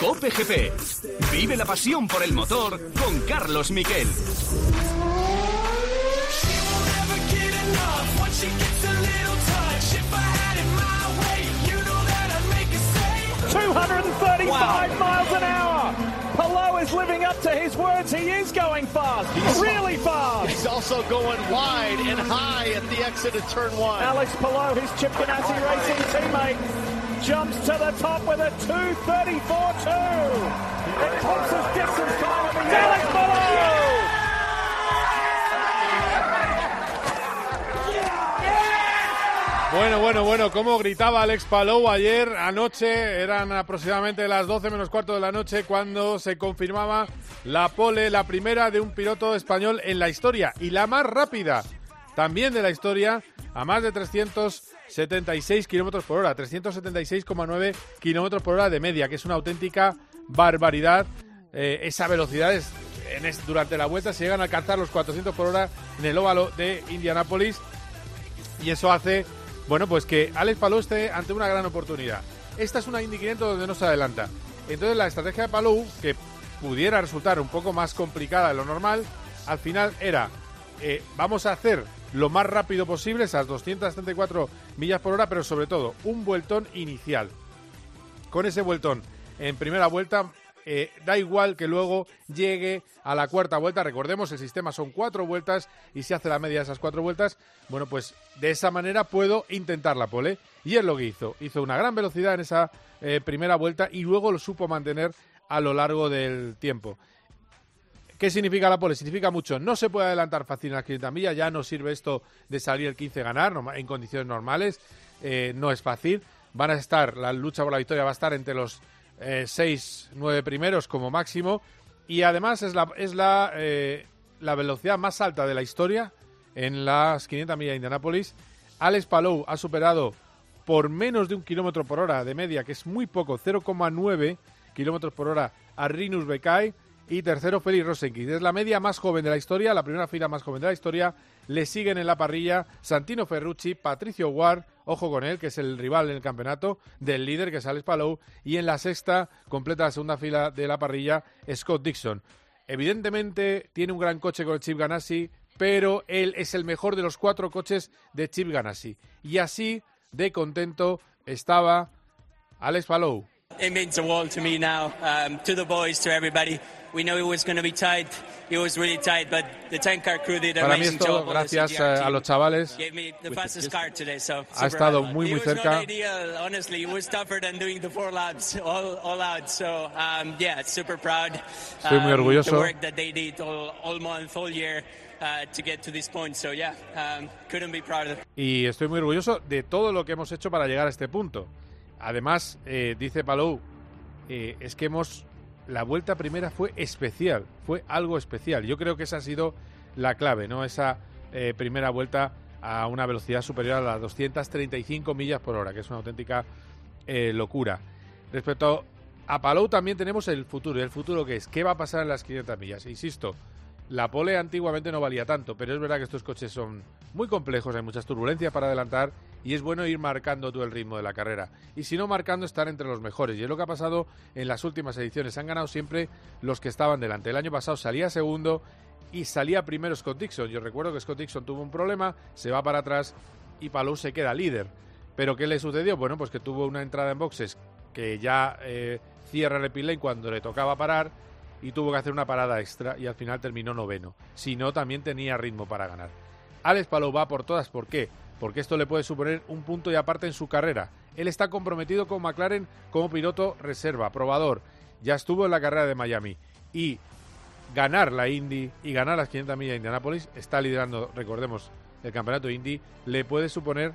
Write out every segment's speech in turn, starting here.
Cope GP. Vive la pasión por el motor con Carlos Miquel. 235 miles an hour. Palou is living up to his words. He is going fast, really fast. He's also going wide and high at the exit of turn one. Alex Palou, his Chip Ganassi Racing teammate, jumps to the top with a 234.2. Eclipses distance time of the Alex Palou. Bueno, bueno, bueno, como gritaba Alex Palou ayer anoche, eran aproximadamente las 12 menos cuarto de la noche cuando se confirmaba la pole, la primera de un piloto español en la historia y la más rápida también de la historia, a más de 376 kilómetros por hora, 376,9 kilómetros por hora de media, que es una auténtica barbaridad. Eh, esa velocidad es, en es- durante la vuelta se llegan a alcanzar los 400 por hora en el óvalo de Indianápolis y eso hace, bueno, pues que Alex Palou esté ante una gran oportunidad. Esta es una Indy 500 donde no se adelanta. Entonces la estrategia de Palou, que pudiera resultar un poco más complicada de lo normal, al final era, eh, vamos a hacer lo más rápido posible, esas 234 millas por hora, pero sobre todo un vueltón inicial. Con ese vueltón en primera vuelta, eh, da igual que luego llegue a la cuarta vuelta. Recordemos, el sistema son cuatro vueltas y se hace la media de esas cuatro vueltas. Bueno, pues de esa manera puedo intentar la pole. Y es lo que hizo. Hizo una gran velocidad en esa eh, primera vuelta y luego lo supo mantener a lo largo del tiempo. ¿Qué significa la pole? Significa mucho. No se puede adelantar fácil en las 500 millas. Ya no sirve esto de salir el 15 ganar en condiciones normales. Eh, no es fácil. Van a estar, la lucha por la victoria va a estar entre los 6, 9 primeros como máximo. Y además es la, es la, eh, la velocidad más alta de la historia en las 500 millas de Indianápolis. Alex Palou ha superado por menos de un kilómetro por hora de media, que es muy poco, 0,9 kilómetros por hora a Rinus Bekai. Y tercero, Félix Rosenqvist. Es la media más joven de la historia, la primera fila más joven de la historia. Le siguen en la parrilla Santino Ferrucci, Patricio Ward, ojo con él, que es el rival en el campeonato del líder, que es Alex Palou. Y en la sexta, completa la segunda fila de la parrilla, Scott Dixon. Evidentemente tiene un gran coche con el Chip Ganassi, pero él es el mejor de los cuatro coches de Chip Ganassi. Y así de contento estaba Alex Palou. It means the world to me now. Um, to the boys, to everybody. We know it was going to be tight. It was really tight, but the tank car crew did an Para mí amazing es todo job. All the gracias CGR eh, a los chavales. Gave me the fastest car today, so Ha estado muy, It muy was not cerca. ideal, honestly, it was tougher than doing the four laps all, all out. So um, yeah, super proud. Estoy muy Um, orgulloso. The work that they did all, all month, all year. To get to this point, so yeah, um, couldn't be prouder. y estoy muy orgulloso de todo lo que hemos hecho para llegar a este punto. Además, eh, dice Palou, eh, es que hemos la vuelta primera fue especial, fue algo especial. Yo creo que esa ha sido la clave, ¿no? Esa eh, primera vuelta a una velocidad superior a las 235 millas por hora, que es una auténtica eh, locura. Respecto a Palou también tenemos el futuro. ¿Y el futuro qué es? ¿Qué va a pasar en las 500 millas? Insisto, la pole antiguamente no valía tanto, pero es verdad que estos coches son muy complejos, hay muchas turbulencias para adelantar y es bueno ir marcando tú el ritmo de la carrera. Y si no marcando, estar entre los mejores. Y es lo que ha pasado en las últimas ediciones. Han ganado siempre los que estaban delante. El año pasado salía segundo y salía primero Scott Dixon. Yo recuerdo que Scott Dixon tuvo un problema, se va para atrás y Palou se queda líder. Pero ¿qué le sucedió? Bueno, pues que tuvo una entrada en boxes que ya eh, cierra el pit cuando le tocaba parar y tuvo que hacer una parada extra y al final terminó noveno. Si no, también tenía ritmo para ganar. Alex Palou va por todas. ¿Por qué? Porque esto le puede suponer un punto y aparte en su carrera. Él está comprometido con McLaren como piloto reserva, probador. Ya estuvo en la carrera de Miami. Y ganar la Indy y ganar las 500 millas de Indianápolis, está liderando, recordemos, el campeonato Indy, le puede suponer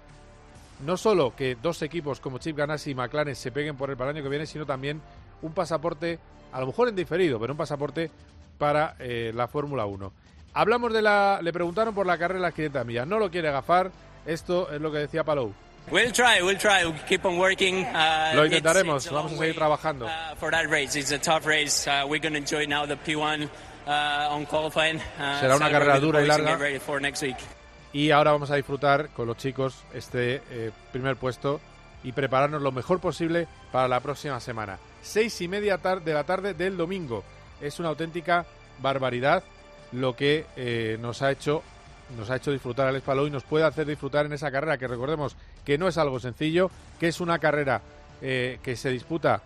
no solo que dos equipos como Chip Ganassi y McLaren se peguen por el para el año que viene, sino también un pasaporte, a lo mejor en diferido, pero un pasaporte para eh, la Fórmula 1. Hablamos de la. Le preguntaron por la carrera de las 500 millas. No lo quiere agafar. Esto es lo que decía Palou. We'll try, we'll try. We'll keep on working. Uh, Lo it's- intentaremos, it's a vamos a seguir trabajando. uh, for that race, it's a tough race. Uh, we're going to enjoy now the P1 uh, on qualifying. Uh, Será una celebrate carrera dura y larga. for next week. Y ahora vamos a disfrutar con los chicos este eh, primer puesto y prepararnos lo mejor posible para la próxima semana. Seis y media de la tarde del domingo. Es una auténtica barbaridad lo que eh, nos ha hecho nos ha hecho disfrutar al Espaló y nos puede hacer disfrutar en esa carrera que recordemos que no es algo sencillo, que es una carrera eh, que se disputa,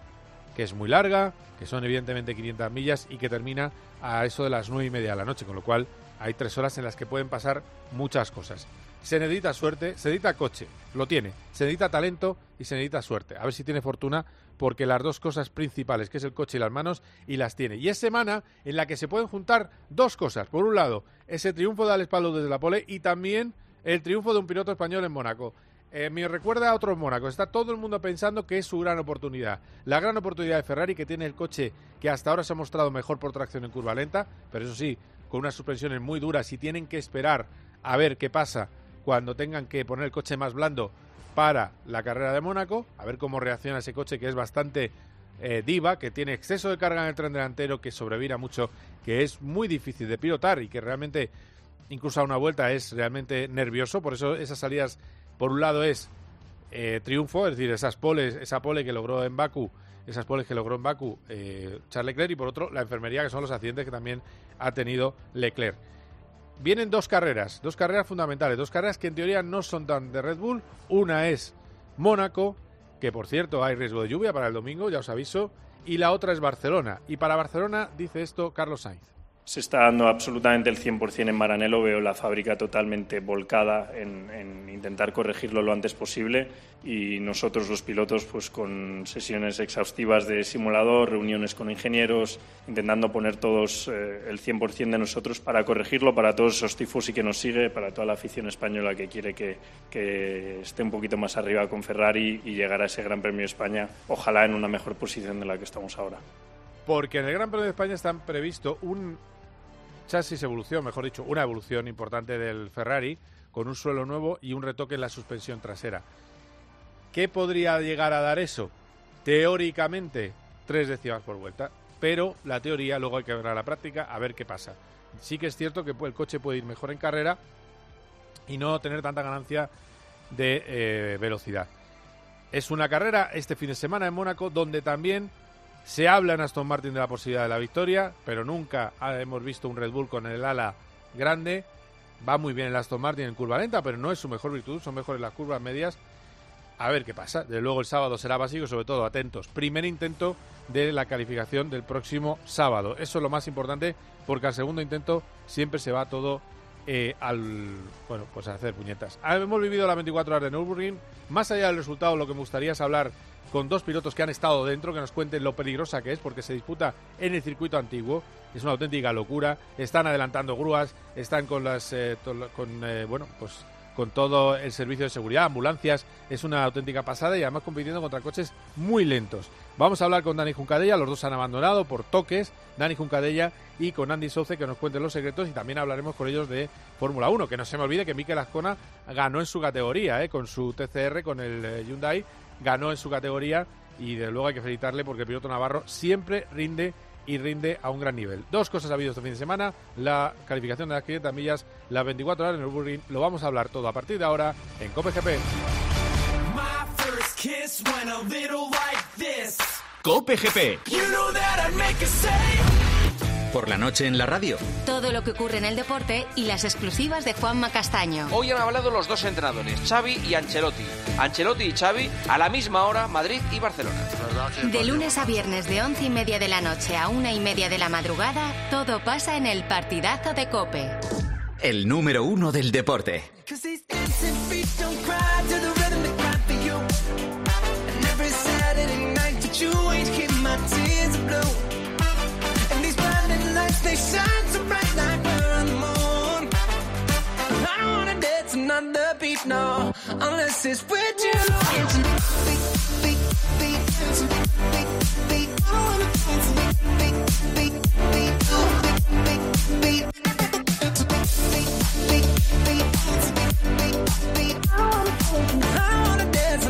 que es muy larga, que son evidentemente 500 millas y que termina a eso de las nueve y media de la noche, con lo cual hay tres horas en las que pueden pasar muchas cosas. Se necesita suerte, se necesita coche, lo tiene, se necesita talento y se necesita suerte. A ver si tiene fortuna, porque las dos cosas principales, que es el coche y las manos, y las tiene. Y es semana en la que se pueden juntar dos cosas. Por un lado, ese triunfo de Alex Palou desde la pole y también el triunfo de un piloto español en Mónaco. Eh, me recuerda a otros Mónaco. Está todo el mundo pensando que es su gran oportunidad. La gran oportunidad de Ferrari, que tiene el coche que hasta ahora se ha mostrado mejor por tracción en curva lenta, pero eso sí, con unas suspensiones muy duras y tienen que esperar a ver qué pasa cuando tengan que poner el coche más blando para la carrera de Mónaco, a ver cómo reacciona ese coche que es bastante eh, diva, que tiene exceso de carga en el tren delantero, que sobrevira mucho, que es muy difícil de pilotar y que realmente, incluso a una vuelta, es realmente nervioso. Por eso esas salidas, por un lado, es eh, triunfo, es decir, esas poles, esa pole que logró en Baku, esas poles que logró en Baku eh, Charles Leclerc, y por otro, la enfermería, que son los accidentes que también ha tenido Leclerc vienen dos carreras, dos carreras fundamentales, dos carreras que en teoría no son tan de Red Bull. Una es Mónaco, que por cierto hay riesgo de lluvia para el domingo, ya os aviso, y la otra es Barcelona. Y para Barcelona dice esto Carlos Sainz se está dando absolutamente el 100% en Maranello. Veo la fábrica totalmente volcada en, intentar corregirlo lo antes posible y nosotros los pilotos pues con sesiones exhaustivas de simulador, reuniones con ingenieros, intentando poner todos eh, el 100% de nosotros para corregirlo, para todos esos tifos y que nos sigue, para toda la afición española que quiere que, que esté un poquito más arriba con Ferrari y llegar a ese Gran Premio de España, ojalá en una mejor posición de la que estamos ahora porque en el Gran Premio de España están previsto un chasis evolución, mejor dicho, una evolución importante del Ferrari con un suelo nuevo y un retoque en la suspensión trasera. ¿Qué podría llegar a dar eso? Teóricamente, tres décimas por vuelta, pero la teoría luego hay que ver a la práctica a ver qué pasa. Sí que es cierto que el coche puede ir mejor en carrera y no tener tanta ganancia de eh, velocidad. Es una carrera este fin de semana en Mónaco donde también se habla en Aston Martin de la posibilidad de la victoria, pero nunca hemos visto un Red Bull con el ala grande. Va muy bien el Aston Martin en curva lenta, pero no es su mejor virtud, son mejores las curvas medias. A ver qué pasa. De luego el sábado será básico, sobre todo atentos. Primer intento de la calificación del próximo sábado. Eso es lo más importante porque al segundo intento siempre se va todo eh, al bueno pues a hacer puñetas. Hemos vivido las 24 horas de Nürburgring. Más allá del resultado, lo que me gustaría es hablar con dos pilotos que han estado dentro, que nos cuenten lo peligrosa que es, porque se disputa en el circuito antiguo. Es una auténtica locura. Están adelantando grúas, están con las, eh, con eh, bueno, pues con todo el servicio de seguridad, ambulancias. Es una auténtica pasada y además compitiendo contra coches muy lentos. Vamos a hablar con Dani Juncadella, los dos han abandonado por toques, Dani Juncadella y con Andy Souce que nos cuenten los secretos y también hablaremos con ellos de Fórmula 1, que no se me olvide que Mikel Ascona ganó en su categoría, eh, con su TCR, con el Hyundai, ganó en su categoría y de luego hay que felicitarle porque el piloto Navarro siempre rinde y rinde a un gran nivel. Dos cosas ha habido este fin de semana, la calificación de las 500 millas, las 24 horas en el Burring, lo vamos a hablar todo a partir de ahora en Cope GP. Cope GP. Por la noche en la radio. Todo lo que ocurre en el deporte y las exclusivas de Juanma Castaño. Hoy han hablado los dos entrenadores, Xavi y Ancelotti. Ancelotti y Xavi a la misma hora, Madrid y Barcelona. De lunes a viernes de once y media de la noche a una y media de la madrugada, todo pasa en el partidazo de Cope. El número uno del deporte. place unless it's with you. I wanna dance.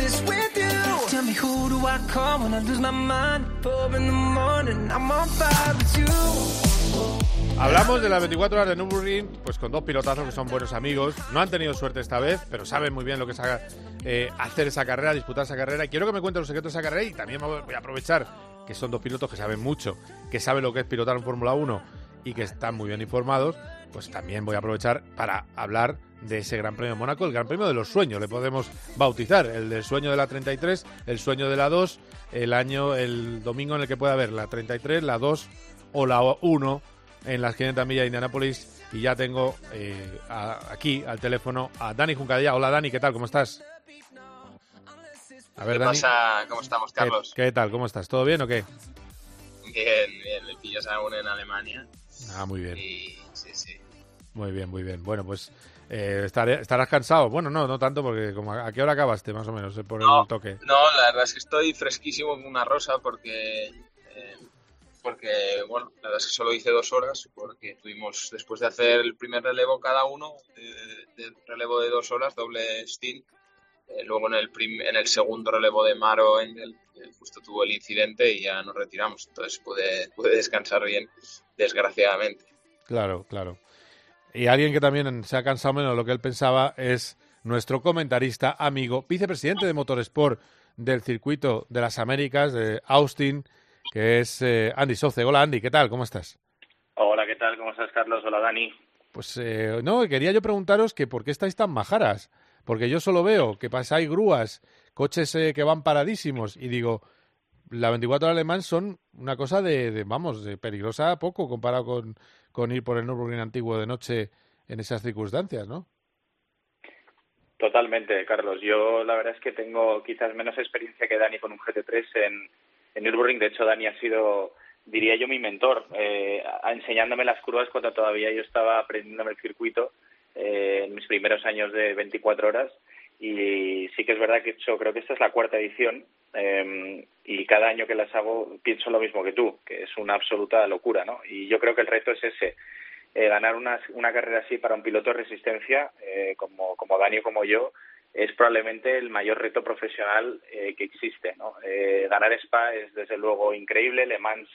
It's with you. Tell me who do I call when I lose my mind? Four in the morning, I'm on fire with you. Hablamos de las 24 horas de Nürburgring, pues con dos pilotazos que son buenos amigos. No han tenido suerte esta vez, pero saben muy bien lo que es eh, hacer esa carrera, disputar esa carrera. Y quiero que me cuenten los secretos de esa carrera y también voy a aprovechar que son dos pilotos que saben mucho, que saben lo que es pilotar en Fórmula 1 y que están muy bien informados. Pues también voy a aprovechar para hablar de ese Gran Premio de Mónaco, el Gran Premio de los Sueños, le podemos bautizar, el del sueño de la 33, el sueño de la 2, el año, el domingo en el que pueda haber la 33, la 2 o la 1 en las 500 millas de Indianápolis. Y ya tengo eh, aquí al teléfono a Dani Juncadilla. Hola Dani, ¿qué tal? ¿Cómo estás? A ver, ¿Qué pasa? ¿Cómo estamos, Carlos? ¿Qué, tal? ¿Cómo estás? ¿Todo bien o qué? Bien, bien. Le pillas aún en Alemania. Ah, muy bien. sí, sí. Muy bien, muy bien. Bueno, pues eh, estarás cansado. Bueno, no, no tanto, porque como a, qué hora acabaste, más o menos, por el toque. No, la verdad es que estoy fresquísimo como una rosa porque porque, bueno, la verdad es que solo hice dos horas, porque tuvimos, después de hacer el primer relevo cada uno, de, relevo de dos horas, doble stint, eh, luego en el, en el segundo relevo de Maro, en el, justo tuvo el incidente y ya nos retiramos, entonces pude, pude descansar bien, desgraciadamente. Claro, claro. Y alguien que también se ha cansado menos de lo que él pensaba es nuestro comentarista, amigo, vicepresidente de Motorsport del circuito de las Américas, de Austin, que es eh, Andy Soce. Hola Andy, ¿qué tal? ¿Cómo estás? Hola, ¿qué tal? ¿Cómo estás, Carlos? Hola, Dani. Pues eh, no, quería yo preguntaros que por qué estáis tan majaras, porque yo solo veo que pasáis grúas, coches eh, que van paradísimos y digo, la 24 alemán son una cosa de, vamos, de peligrosa poco comparado con, con ir por el Nürburgring antiguo de noche en esas circunstancias, ¿no? Totalmente, Carlos. Yo la verdad es que tengo quizás menos experiencia que Dani con un GT3 en, en Nürburgring. De hecho, Dani ha sido, diría yo, mi mentor, eh, enseñándome las curvas cuando todavía yo estaba aprendiéndome el circuito eh, en mis primeros años de 24 horas. Y sí que es verdad que hecho, creo que esta es la cuarta edición eh, y cada año que las hago pienso lo mismo que tú, que es una absoluta locura, ¿no? Y yo creo que el reto es ese, eh, ganar una, una carrera así para un piloto de resistencia eh, como, como Dani o como yo, es probablemente el mayor reto profesional eh, que existe. ¿no? Eh, ganar Spa es desde luego increíble, Le Mans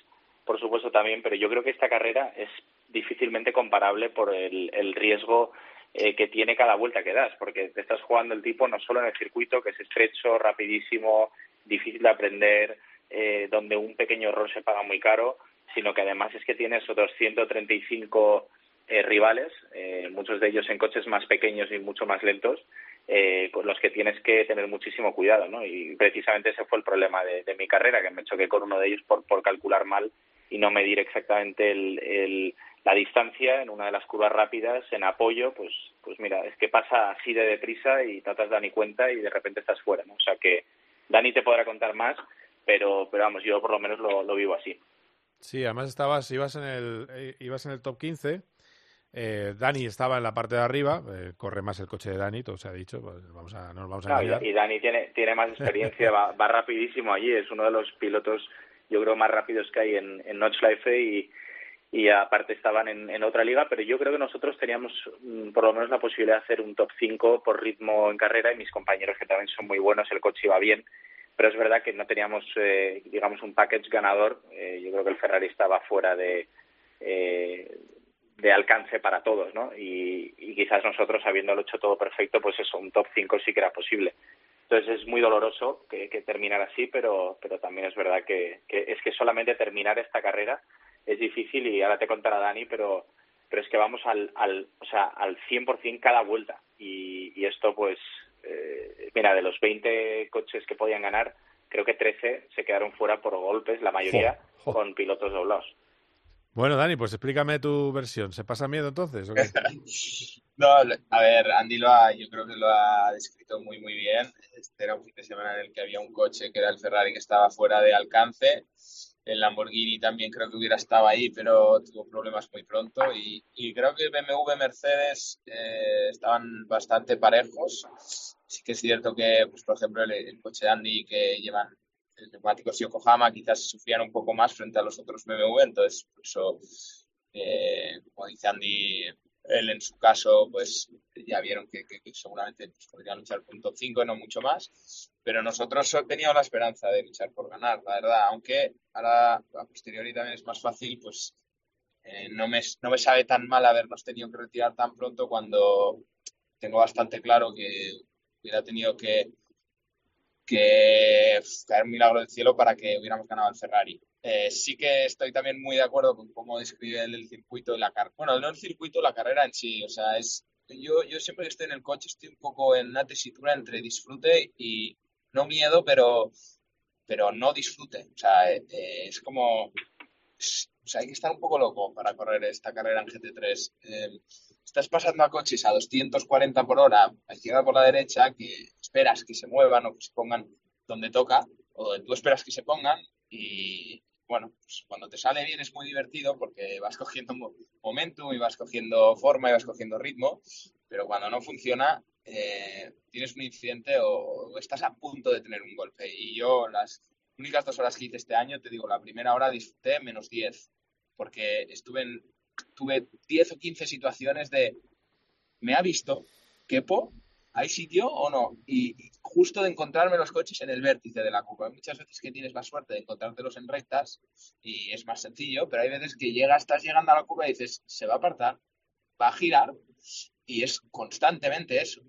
por supuesto también, pero yo creo que esta carrera es difícilmente comparable por el, el riesgo eh, que tiene cada vuelta que das, porque te estás jugando el tipo no solo en el circuito, que es estrecho, rapidísimo, difícil de aprender, eh, donde un pequeño error se paga muy caro, sino que además es que tienes otros 135 eh, rivales, eh, muchos de ellos en coches más pequeños y mucho más lentos, eh, con los que tienes que tener muchísimo cuidado, ¿no? Y precisamente ese fue el problema de, mi carrera, que me choqué con uno de ellos por, por calcular mal y no medir exactamente el, la distancia en una de las curvas rápidas en apoyo, pues, pues mira, es que pasa así de deprisa y no te has ni cuenta y de repente estás fuera, ¿no? O sea que Dani te podrá contar más, pero, pero vamos, yo por lo menos lo, lo vivo así. Sí, además estabas, ibas en el, eh, ibas en el top 15 eh, Dani estaba en la parte de arriba, eh, corre más el coche de Dani, todo se ha dicho, pues vamos a, no nos vamos a Y Dani tiene, tiene más experiencia, va, va, rapidísimo allí, es uno de los pilotos, yo creo, más rápidos que hay en, en Notchlife y, y aparte estaban en, en, otra liga, pero yo creo que nosotros teníamos mm, por lo menos la posibilidad de hacer un top 5 por ritmo en carrera y mis compañeros que también son muy buenos, el coche iba bien, pero es verdad que no teníamos, eh, digamos, un package ganador, eh, yo creo que el Ferrari estaba fuera de... Eh, de alcance para todos, ¿no? Y, quizás nosotros, habiéndolo hecho todo perfecto, pues eso, un top 5 sí que era posible. Entonces es muy doloroso que, que terminar así, pero, pero también es verdad que, que, es que solamente terminar esta carrera es difícil y ahora te contará Dani, pero, pero es que vamos al, al, o sea, al 100% cada vuelta. Y, y esto, pues, eh, mira, de los 20 coches que podían ganar, creo que 13 se quedaron fuera por golpes, la mayoría con pilotos doblados. Bueno, Dani, pues explícame tu versión. ¿Se pasa miedo entonces? no, a ver, Andy lo ha, yo creo que lo ha descrito muy, muy bien. Este era un fin de semana en el que había un coche que era el Ferrari que estaba fuera de alcance. El Lamborghini también creo que hubiera estado ahí, pero tuvo problemas muy pronto. Y, y creo que BMW, Mercedes eh, estaban bastante parejos. Sí que es cierto que, pues, por ejemplo, el, el coche de Andy que llevan neumáticos Yokohama quizás sufrían un poco más frente a los otros BMW, entonces por eso, eh, como dice Andy, él en su caso, pues ya vieron que, seguramente pues, podrían luchar por un top 5 no mucho más, pero nosotros teníamos la esperanza de luchar por ganar, la verdad, aunque ahora a posteriori también es más fácil, pues eh, no, me, no me sabe tan mal habernos tenido que retirar tan pronto cuando tengo bastante claro que hubiera tenido que, que caer un milagro del cielo para que hubiéramos ganado el Ferrari. Eh, sí que estoy también muy de acuerdo con cómo describe el, circuito y la carrera. Bueno, no el circuito, la carrera en sí. O sea, es yo, yo siempre que estoy en el coche estoy un poco en una tesitura entre disfrute y no miedo, pero, pero no disfrute. O sea, eh, es como... o sea, hay que estar un poco loco para correr esta carrera en GT3. Eh, estás pasando a coches a 240 por hora, a izquierda por la derecha, que esperas que se muevan o que se pongan donde toca, o donde tú esperas que se pongan, y bueno, pues cuando te sale bien es muy divertido porque vas cogiendo mo- momentum y vas cogiendo forma y vas cogiendo ritmo, pero cuando no funciona, eh, tienes un incidente o, estás a punto de tener un golpe. Y yo las únicas dos horas que hice este año, te digo, la primera hora disfruté menos 10, porque estuve en, tuve 10 o 15 situaciones de, ¿me ha visto? ¿Quepo? ¿Hay sitio o no? Y justo de encontrarme los coches en el vértice de la curva. Hay muchas veces que tienes la suerte de encontrártelos en rectas y es más sencillo, pero hay veces que llegas, estás llegando a la curva y dices, se va a apartar, va a girar y es constantemente eso.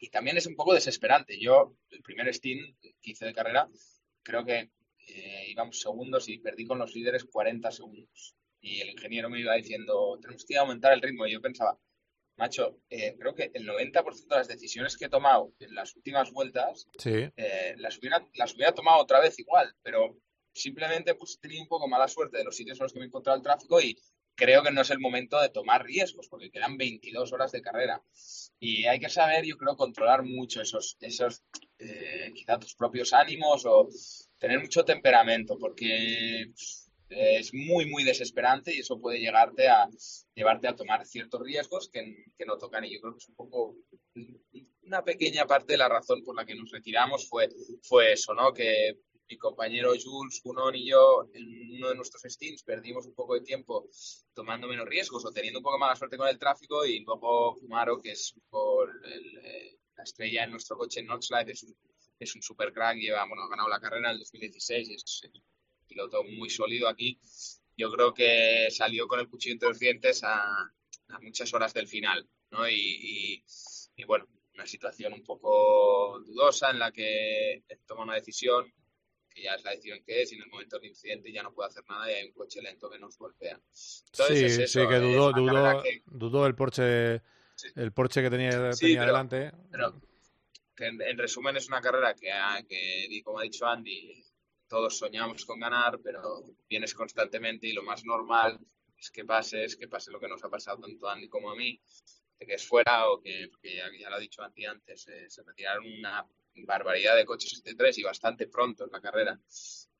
Y también es un poco desesperante. Yo, el primer Steam que hice de carrera, creo que eh, íbamos segundos y perdí con los líderes 40 segundos. Y el ingeniero me iba diciendo, tenemos que aumentar el ritmo. Y yo pensaba, macho, eh, creo que el 90% de las decisiones que he tomado en las últimas vueltas Sí. eh, las, hubiera, las hubiera tomado otra vez igual, pero simplemente pues tenido un poco mala suerte de los sitios en los que me he encontrado el tráfico y creo que no es el momento de tomar riesgos porque quedan 22 horas de carrera y hay que saber, yo creo, controlar mucho esos, esos eh, quizá tus propios ánimos o tener mucho temperamento porque pues, es muy, muy desesperante y eso puede llegarte a llevarte a tomar ciertos riesgos que, que no tocan y yo creo que es un poco una pequeña parte de la razón por la que nos retiramos fue, fue eso, ¿no? Que mi compañero Jules, Cunón y yo en uno de nuestros steams perdimos un poco de tiempo tomando menos riesgos o teniendo un poco mala suerte con el tráfico y luego Fumaro, que es poco el, eh, la estrella en nuestro coche en es un, es un super crack, lleva, bueno, ha ganado la carrera en el 2016 y es, piloto muy sólido aquí. Yo creo que salió con el cuchillo entre los dientes a, a muchas horas del final, ¿no? Y, y, y bueno, una situación un poco dudosa en la que toma una decisión que ya es la decisión que es y en el momento del incidente ya no puede hacer nada y hay un coche lento que nos golpea. Entonces sí, es eso, sí, que es dudó, dudó, que- dudó el Porsche, el Porsche que tenía, Sí, tenía pero- delante. pero que en, en resumen es una carrera que, que, como ha dicho Andy, todos soñamos con ganar, pero vienes constantemente y lo más normal es que pase, es que pase lo que nos ha pasado tanto a Andy como a mí, de que es fuera o que, porque ya, ya lo ha dicho Andy antes, eh, se retiraron una barbaridad de coches GT3 y bastante pronto en la carrera.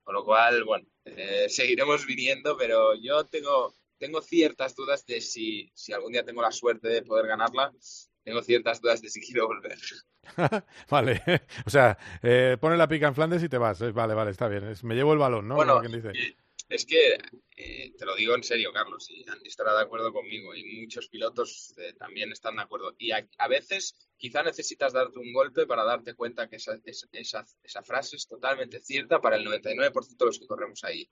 Con lo cual, bueno, eh, seguiremos viniendo, pero yo tengo, tengo ciertas dudas de si, si algún día tengo la suerte de poder ganarla. Tengo ciertas dudas de si quiero volver. vale, o sea, eh, pone la pica en Flandes y te vas. Vale, vale, está bien. Me llevo el balón, ¿no? Bueno, dice. eh, es que eh, te lo digo en serio, Carlos, y Andy estará de acuerdo conmigo, y muchos pilotos eh, también están de acuerdo. Y a, a veces quizá necesitas darte un golpe para darte cuenta que esa, esa, esa, frase es totalmente cierta para el 99% de los que corremos ahí.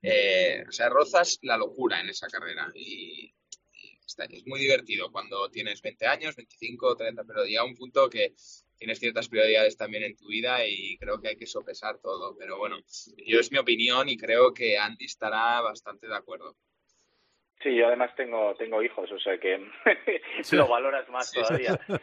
Eh, o sea, rozas la locura en esa carrera y, es muy divertido cuando tienes 20 años, 25, 30, pero llega un punto que tienes ciertas prioridades también en tu vida y creo que hay que sopesar todo. Pero bueno, yo es mi opinión y creo que Andy estará bastante de acuerdo. Sí, yo además tengo, tengo hijos, o sea que Sí. lo valoras más Sí. todavía.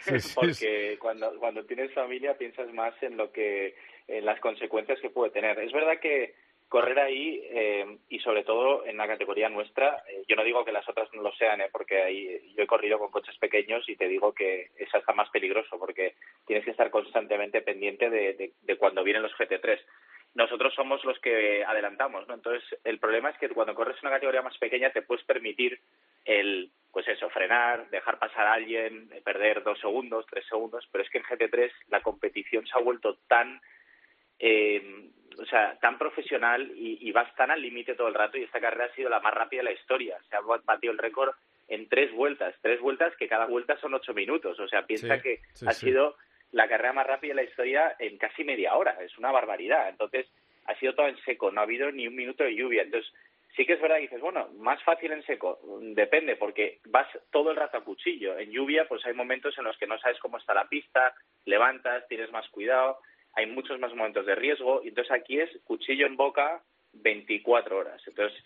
Sí, sí, Porque cuando, cuando tienes familia piensas más en lo que, en las consecuencias que puede tener. Es verdad que correr ahí eh, y sobre todo en la categoría nuestra, eh, yo no digo que las otras no lo sean, eh, porque ahí yo he corrido con coches pequeños y te digo que es hasta más peligroso porque tienes que estar constantemente pendiente de, de, cuando vienen los GT3 nosotros somos los que adelantamos, ¿no? Entonces, el problema es que cuando corres una categoría más pequeña te puedes permitir el, pues eso, frenar, dejar pasar a alguien, perder dos segundos, tres segundos, pero es que en GT3 la competición se ha vuelto tan, eh, o sea, tan profesional y, y vas tan al límite todo el rato y esta carrera ha sido la más rápida de la historia. Se ha batido el récord en tres vueltas, tres vueltas que cada vuelta son ocho minutos. O sea, piensa Sí, que sí, ha sí. sido la carrera más rápida de la historia en casi media hora. Es una barbaridad. Entonces, ha sido todo en seco, no ha habido ni un minuto de lluvia. Entonces, Sí que es verdad que dices, bueno, más fácil en seco, depende, porque vas todo el rato a cuchillo. En lluvia, pues hay momentos en los que no sabes cómo está la pista, levantas, tienes más cuidado, hay muchos más momentos de riesgo, y entonces aquí es cuchillo en boca 24 horas. Entonces,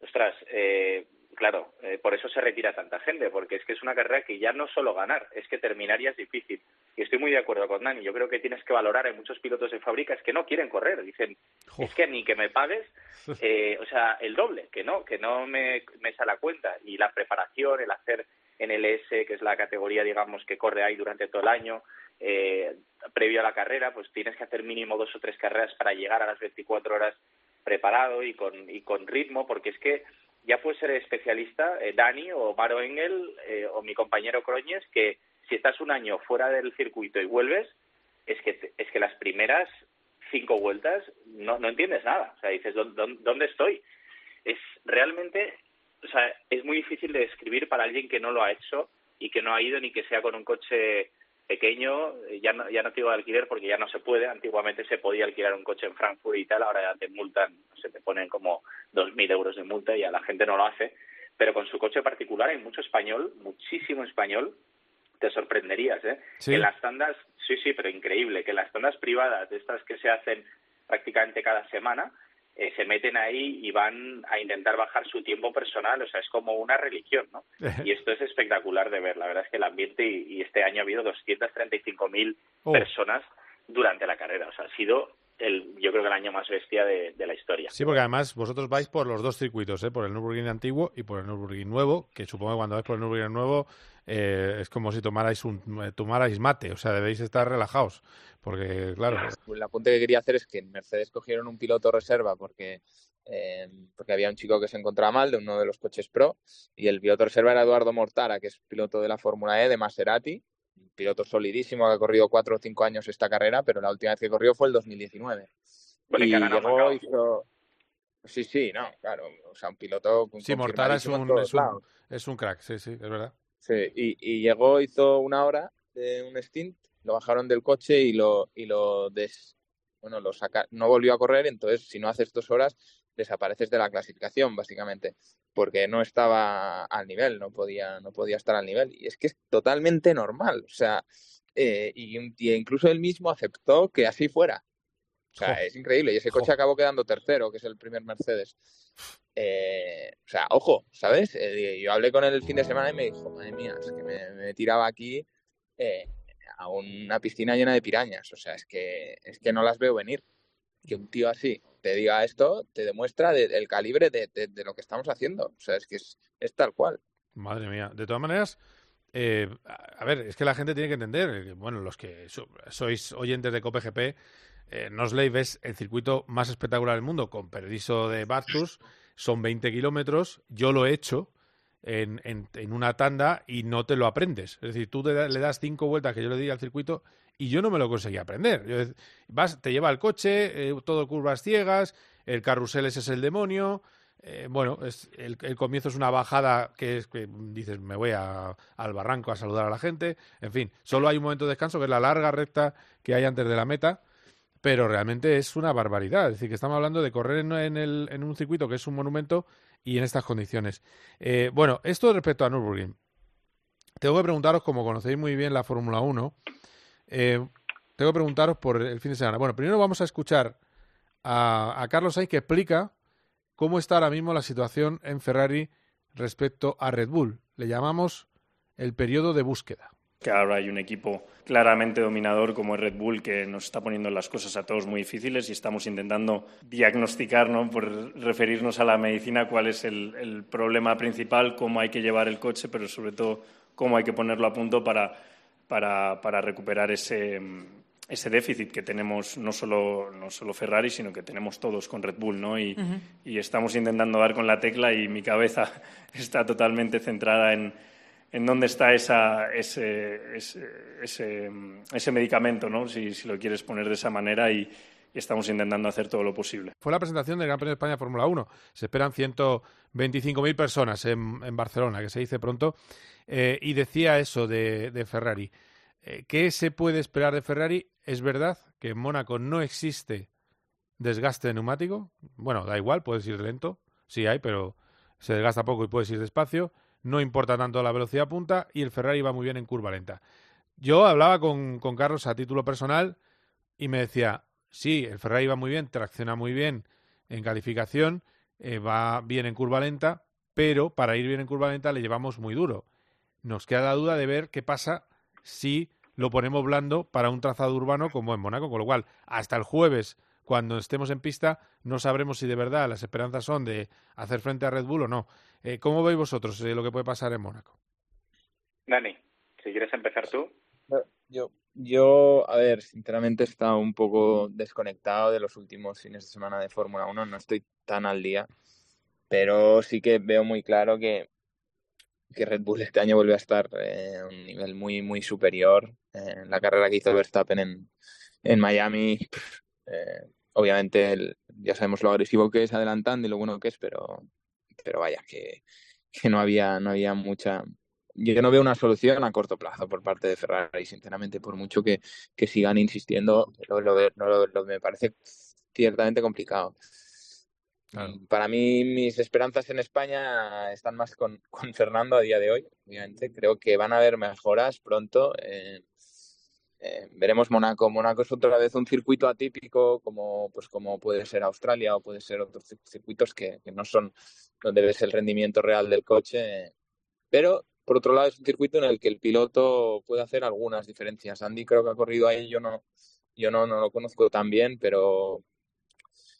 ostras, eh, claro, eh, por eso se retira tanta gente, porque es que es una carrera que ya no solo ganar, es que terminar ya es difícil. Y estoy muy de acuerdo con Dani, yo creo que tienes que valorar, hay muchos pilotos de fábricas que no quieren correr, dicen, es que ni que me pagues, eh, o sea, el doble, que no, que no me, me sale a cuenta. Y la preparación, el hacer en el S, que es la categoría, digamos, que corre ahí durante todo el año, eh, previo a la carrera, pues tienes que hacer mínimo dos o tres carreras para llegar a las 24 horas preparado y con, y con ritmo, porque es que ya puede ser especialista eh, Dani o Maro Engel eh, o mi compañero Croñes, que si estás un año fuera del circuito y vuelves, es que, es que las primeras cinco vueltas no, no entiendes nada. O sea, dices, ¿dónde, ¿dónde estoy? Es realmente, o sea, es muy difícil de describir para alguien que no lo ha hecho y que no ha ido ni que sea con un coche pequeño, ya no, ya no te digo de alquiler porque ya no se puede, antiguamente se podía alquilar un coche en Frankfurt y tal, ahora ya te multan, se te ponen como 2.000 euros de multa y a la gente no lo hace, pero con su coche particular hay mucho español, muchísimo español, te sorprenderías, ¿eh? Sí. Que en las tandas, sí, sí, pero increíble, que en las tandas privadas, de estas que se hacen prácticamente cada semana, eh, se meten ahí y van a intentar bajar su tiempo personal, o sea, es como una religión, ¿no? Y esto es espectacular de ver, la verdad es que el ambiente y, y este año ha habido 235.000 Oh. personas durante la carrera, o sea, ha sido el, yo creo que el año más bestia de, de la historia. Sí, porque además vosotros vais por los dos circuitos, ¿eh? por el Nürburgring antiguo y por el Nürburgring nuevo, que supongo que cuando vais por el Nürburgring nuevo eh, es como si tomarais, un, eh, tomarais mate, o sea, debéis estar relajados, porque claro, El apunte que quería hacer es que en Mercedes cogieron un piloto reserva porque, eh, porque había un chico que se encontraba mal de uno de los coches pro y el piloto reserva era Eduardo Mortara, que es piloto de la Fórmula E de Maserati, un piloto solidísimo que ha corrido cuatro o cinco años esta carrera, pero la última vez que corrió fue el 2019. Bueno, y que llegó, hizo... Sí, sí, no, claro, o sea, un piloto sí, Mortara es un, es, un, es un crack, sí, sí, es verdad. Sí, y, y llegó, hizo una hora de un stint, lo bajaron del coche y lo, y lo des, bueno, lo saca, no volvió a correr, entonces si no haces dos horas, desapareces de la clasificación, básicamente, porque no estaba al nivel, no podía, no podía estar al nivel. Y es que es totalmente normal, o sea, eh, y, y incluso él mismo aceptó que así fuera. O sea, es increíble. Y ese coche acabó quedando tercero, que es el primer Mercedes. Eh, o sea, ojo, ¿sabes? Eh, yo hablé con él el fin de semana y me dijo, madre mía, es que me, me tiraba aquí eh, a una piscina llena de pirañas. O sea, es que, es que no las veo venir. Que un tío así te diga esto, te demuestra de- el calibre de, lo que estamos haciendo. O sea, es que es, tal cual. Madre mía. De todas maneras, eh, a ver, es que la gente tiene que entender, eh, bueno, los que so- sois oyentes de COPGP, eh, Noslave es el circuito más espectacular del mundo, con permiso de Bathurst, son 20 kilómetros, yo lo he hecho en, en, una tanda y no te lo aprendes. Es decir, tú te le das cinco vueltas que yo le di al circuito y yo no me lo conseguí aprender. Vas, te lleva el coche, eh, todo curvas ciegas, el carrusel ese es el demonio, eh, bueno, es, el, comienzo es una bajada que es que dices, me voy a- al barranco a saludar a la gente. En fin, solo hay un momento de descanso, que es la larga recta que hay antes de la meta, pero realmente es una barbaridad. Es decir, que estamos hablando de correr en un circuito que es un monumento y en estas condiciones. Eh, bueno, esto respecto a Nürburgring. Tengo que preguntaros, como conocéis muy bien la Fórmula 1, eh, tengo que preguntaros por el fin de semana. Bueno, primero vamos a escuchar a, Carlos Sainz que explica cómo está ahora mismo la situación en Ferrari respecto a Red Bull. Le llamamos el periodo de búsqueda. que ahora hay un equipo claramente dominador como es Red Bull que nos está poniendo las cosas a todos muy difíciles y estamos intentando diagnosticar, ¿no? por referirnos a la medicina, cuál es el problema principal, cómo hay que llevar el coche, pero sobre todo cómo hay que ponerlo a punto para, para, para recuperar ese, ese déficit que tenemos no solo, no solo Ferrari, sino que tenemos todos con Red Bull. ¿no? Y, estamos intentando dar con la tecla y mi cabeza está totalmente centrada en, en dónde está esa, ese, ese, ese, ese medicamento, ¿no? si, si lo quieres poner de esa manera, y estamos intentando hacer todo lo posible. Fue la presentación del Gran Premio de España Fórmula 1. Se esperan 125.000 personas en, en Barcelona, que se dice pronto. Eh, y decía eso de, de Ferrari. Eh, ¿Qué se puede esperar de Ferrari? Es verdad que en Mónaco no existe desgaste de neumático. Bueno, da igual, puedes ir lento. sí hay, pero se desgasta poco y puedes ir despacio. No importa tanto la velocidad punta y el Ferrari va muy bien en curva lenta. Yo hablaba con, con Carlos a título personal y me decía, sí, el Ferrari va muy bien, tracciona muy bien en calificación, eh, va bien en curva lenta, pero para ir bien en curva lenta le llevamos muy duro. Nos queda la duda de ver qué pasa si lo ponemos blando para un trazado urbano como en Mónaco, con lo cual hasta el jueves, cuando estemos en pista, no sabremos si de verdad las esperanzas son de hacer frente a Red Bull o no. Eh, ¿Cómo veis vosotros eh, lo que puede pasar en Mónaco? Dani, si quieres empezar tú. Yo, yo, a ver, sinceramente he estado un poco desconectado de los últimos fines de semana de Fórmula 1, no estoy tan al día, pero sí que veo muy claro que, que Red Bull este año vuelve a estar eh, a un nivel muy, muy superior. en la carrera que hizo Verstappen en, en Miami, eh, obviamente el- ya sabemos lo agresivo que es adelantando y lo bueno que es, pero, pero vaya, que, que no había, no había mucha, yo no veo una solución a corto plazo por parte de Ferrari, sinceramente, por mucho que, que sigan insistiendo, lo, lo veo- no lo- lo- me parece ciertamente complicado. Y Para mí, mis esperanzas en España están más con, con Fernando a día de hoy, obviamente. Creo que van a haber mejoras pronto. eh, eh, veremos Mónaco. Mónaco es otra vez un circuito atípico, como, pues, como puede ser Australia o puede ser otros cir- circuitos que, que no son donde ves el rendimiento real del coche. Pero, por otro lado, es un circuito en el que el piloto puede hacer algunas diferencias. Andy creo que ha corrido ahí, yo no, yo no, no lo conozco tan bien, pero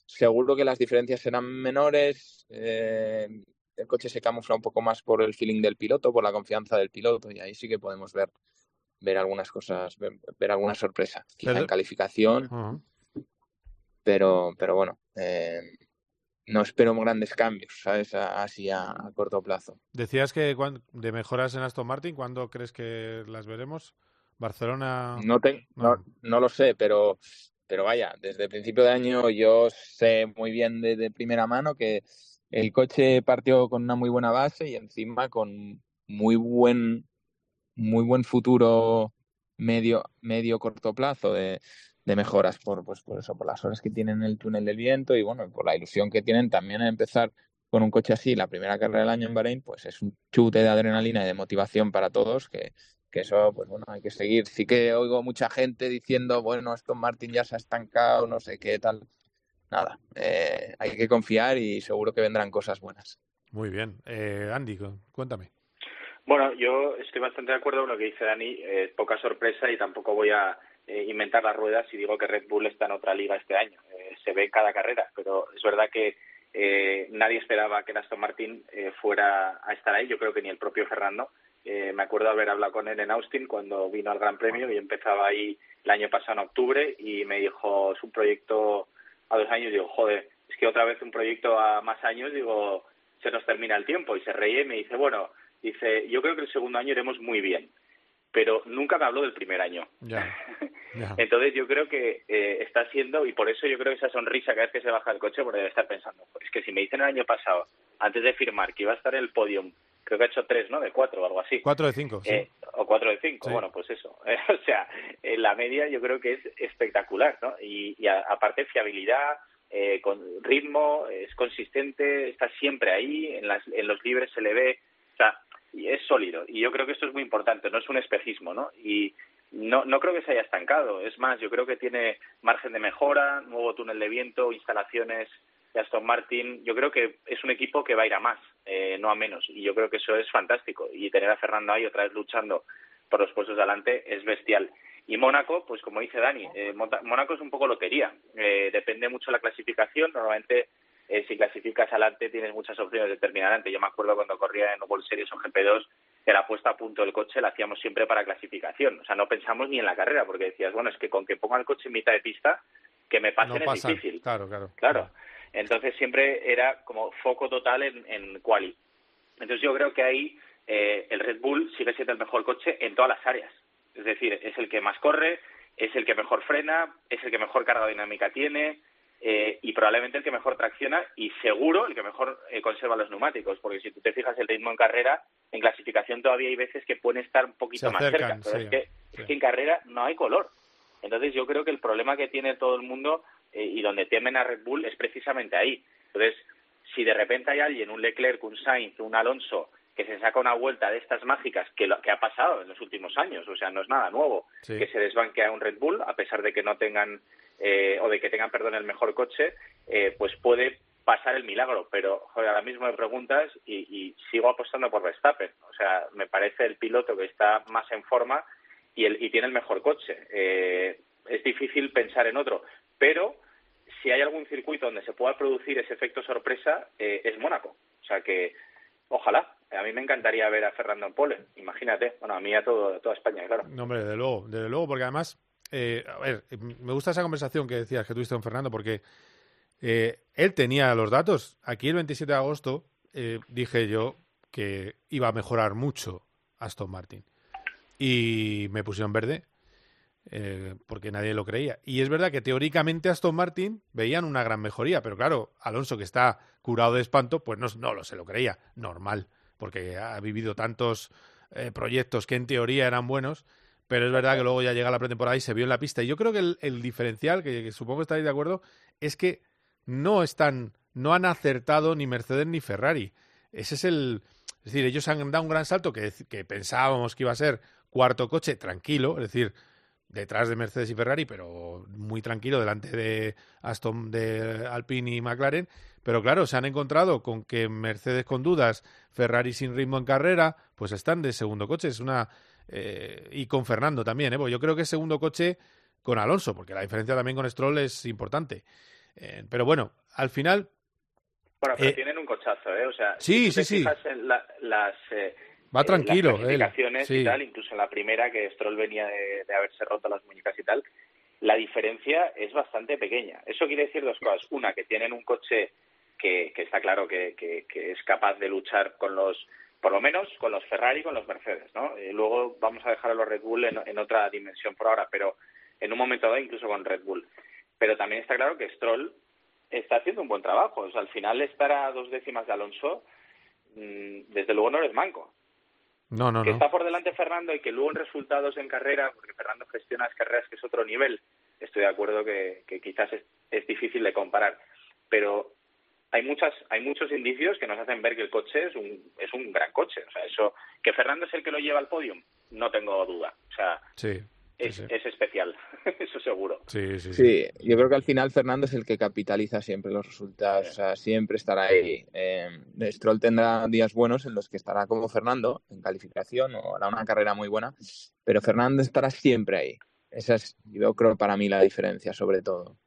seguro que las diferencias serán menores. eh, el coche se camufla un poco más por el feeling del piloto, por la confianza del piloto, y ahí sí que podemos ver, ver algunas cosas, ver, ver alguna sorpresa. Quizá Pero- en calificación, pero, pero bueno, eh, no espero grandes cambios, ¿sabes? Así a, a corto plazo. Decías que de mejoras en Aston Martin, ¿cuándo crees que las veremos? Barcelona. No, te- no, no lo sé, pero, pero vaya, desde el principio de año yo sé muy bien de, de primera mano que el coche partió con una muy buena base y encima con muy buen, muy buen futuro medio, medio corto plazo de, de mejoras por, pues, por eso, por las horas que tienen en el túnel del viento y bueno, por la ilusión que tienen también en empezar con un coche así, la primera carrera del año en Bahrein, pues es un chute de adrenalina y de motivación para todos que, que eso, pues bueno, hay que seguir. Sí que oigo mucha gente diciendo, bueno, Aston Martin ya se ha estancado, no sé qué tal. Nada, eh, hay que confiar y seguro que vendrán cosas buenas. Muy bien. Eh, Andy, cu- cuéntame. Bueno, yo estoy bastante de acuerdo con lo que dice Dani. eh, poca sorpresa y tampoco voy a eh, inventar las ruedas si digo que Red Bull está en otra liga este año. Eh, se ve en cada carrera, pero es verdad que eh, nadie esperaba que Aston Martin eh, fuera a estar ahí. Yo creo que ni el propio Fernando. Eh, me acuerdo haber hablado con él en Austin cuando vino al Gran Premio y empezaba ahí el año pasado en octubre y me dijo, es un proyecto a dos años. Digo, joder, es que otra vez un proyecto a más años, digo, se nos termina el tiempo. Y se reía y me dice, bueno, dice, yo creo que el segundo año iremos muy bien. Pero nunca me habló del primer año. Ya. ya. Entonces yo creo que eh, está siendo, y por eso yo creo que esa sonrisa cada vez que se baja el coche, porque debe estar pensando, es que si me dicen el año pasado, antes de firmar, que iba a estar en el podium, creo que ha hecho tres, ¿no? De cuatro o algo así. Cuatro de cinco. sí. Eh, o cuatro de cinco, Sí. bueno, pues eso. o sea, en la media yo creo que es espectacular, ¿no? Y, y a- aparte fiabilidad, eh, con ritmo, es consistente, está siempre ahí, en, las, en los libres se le ve, o sea, y es sólido. Y yo creo que esto es muy importante, no es un espejismo, ¿no? Y no, no creo que se haya estancado, es más, yo creo que tiene margen de mejora, nuevo túnel de viento, instalaciones de Aston Martin, yo creo que es un equipo que va a ir a más, eh, no a menos, y yo creo que eso es fantástico. Y tener a Fernando ahí otra vez luchando por los puestos de adelante es bestial. Y Mónaco, pues como dice Dani, eh, Mónaco es un poco lotería, eh, depende mucho de la clasificación, normalmente eh, si clasificas adelante tienes muchas opciones de terminar adelante. Yo me acuerdo cuando corría en World Series o GP2 que la puesta a punto del coche la hacíamos siempre para clasificación, o sea, no pensamos ni en la carrera, porque decías, bueno, es que con que ponga el coche en mitad de pista, que me pasen no es difícil. Claro, claro. Claro. Entonces siempre era como foco total en, en quali. Entonces yo creo que ahí eh, el Red Bull sigue siendo el mejor coche en todas las áreas. Es decir, es el que más corre, es el que mejor frena, es el que mejor carga dinámica tiene eh, y probablemente el que mejor tracciona y seguro el que mejor eh, conserva los neumáticos. Porque si tú te fijas el ritmo en carrera, en clasificación todavía hay veces que pueden estar un poquito más cerca. Pero sí, es, que, es que en carrera no hay color. Entonces yo creo que el problema que tiene todo el mundo eh, y donde temen a Red Bull es precisamente ahí. Entonces, si de repente hay alguien, un Leclerc, un Sainz, un Alonso, que se saca una vuelta de estas mágicas, que, lo, que ha pasado en los últimos años, o sea, no es nada nuevo, Sí. que se desbanquea un Red Bull, a pesar de que no tengan, eh, o de que tengan, perdón, el mejor coche, eh, pues puede pasar el milagro, pero ahora mismo me preguntas y, y sigo apostando por Verstappen, o sea, me parece el piloto que está más en forma y, el, y tiene el mejor coche. Eh, es difícil pensar en otro, pero si hay algún circuito donde se pueda producir ese efecto sorpresa, eh, es Mónaco. O sea que, ojalá. A mí me encantaría ver a Fernando en pole, imagínate. Bueno, a mí a, todo, a toda España, claro. No, hombre, desde luego, desde luego, porque además, eh, a ver, me gusta esa conversación que decías que tuviste con Fernando, porque eh, él tenía los datos. Aquí el 27 de agosto eh, dije yo que iba a mejorar mucho Aston Martin. Y me pusieron verde eh, porque nadie lo creía. Y es verdad que teóricamente Aston Martin veían una gran mejoría, pero claro, Alonso que está curado de espanto, pues no, no lo se lo creía, normal, porque ha vivido tantos proyectos que en teoría eran buenos, pero es verdad que luego ya llega la pretemporada y se vio en la pista. Y yo creo que el, el diferencial, que, que supongo que estaréis de acuerdo, es que no están, no han acertado ni Mercedes ni Ferrari. Ese es el, es decir, ellos han dado un gran salto que, que pensábamos que iba a ser cuarto coche tranquilo, es decir, detrás de Mercedes y Ferrari, pero muy tranquilo delante de Aston, de Alpine y McLaren. Pero claro, se han encontrado con que Mercedes con dudas, Ferrari sin ritmo en carrera, pues están de segundo coche. Es una eh, y con Fernando también, ¿eh? Porque yo creo que es segundo coche con Alonso, porque la diferencia también con Stroll es importante. Eh, pero bueno, al final Bueno, pero Eh, tienen un cochazo, ¿eh? O sea, Sí, si sí, sí. la- las, eh, va tranquilo. las él. Sí. y tal, incluso en la primera que Stroll venía de, de haberse roto las muñecas y tal, la diferencia es bastante pequeña. Eso quiere decir dos cosas. Una, que tienen un coche que, que está claro que, que- que es capaz de luchar con los, por lo menos con los Ferrari y con los Mercedes, ¿no? Eh, luego vamos a dejar a los Red Bull en, en otra dimensión por ahora, pero en un momento dado incluso con Red Bull. Pero también está claro que Stroll está haciendo un buen trabajo. O sea, al final estar a dos décimas de Alonso, mm, desde luego no eres manco. No, no, que no. está por delante Fernando y que luego en resultados en carrera, porque Fernando gestiona las carreras que es otro nivel, estoy de acuerdo que, que quizás es, es difícil de comparar. Pero hay muchas hay muchos indicios que nos hacen ver que el coche es un es un gran coche. O sea, eso que Fernando es el que lo lleva al podium, no tengo duda. O sea, Sí, es, sí. es especial, eso seguro. sí, sí, sí. Sí, yo creo que al final Fernando es el que capitaliza siempre los resultados, o sea, siempre estará ahí. Eh, Stroll tendrá días buenos en los que estará como Fernando en calificación o hará una carrera muy buena, pero Fernando estará siempre ahí. Esa es, yo creo, para mí la diferencia, sobre todo.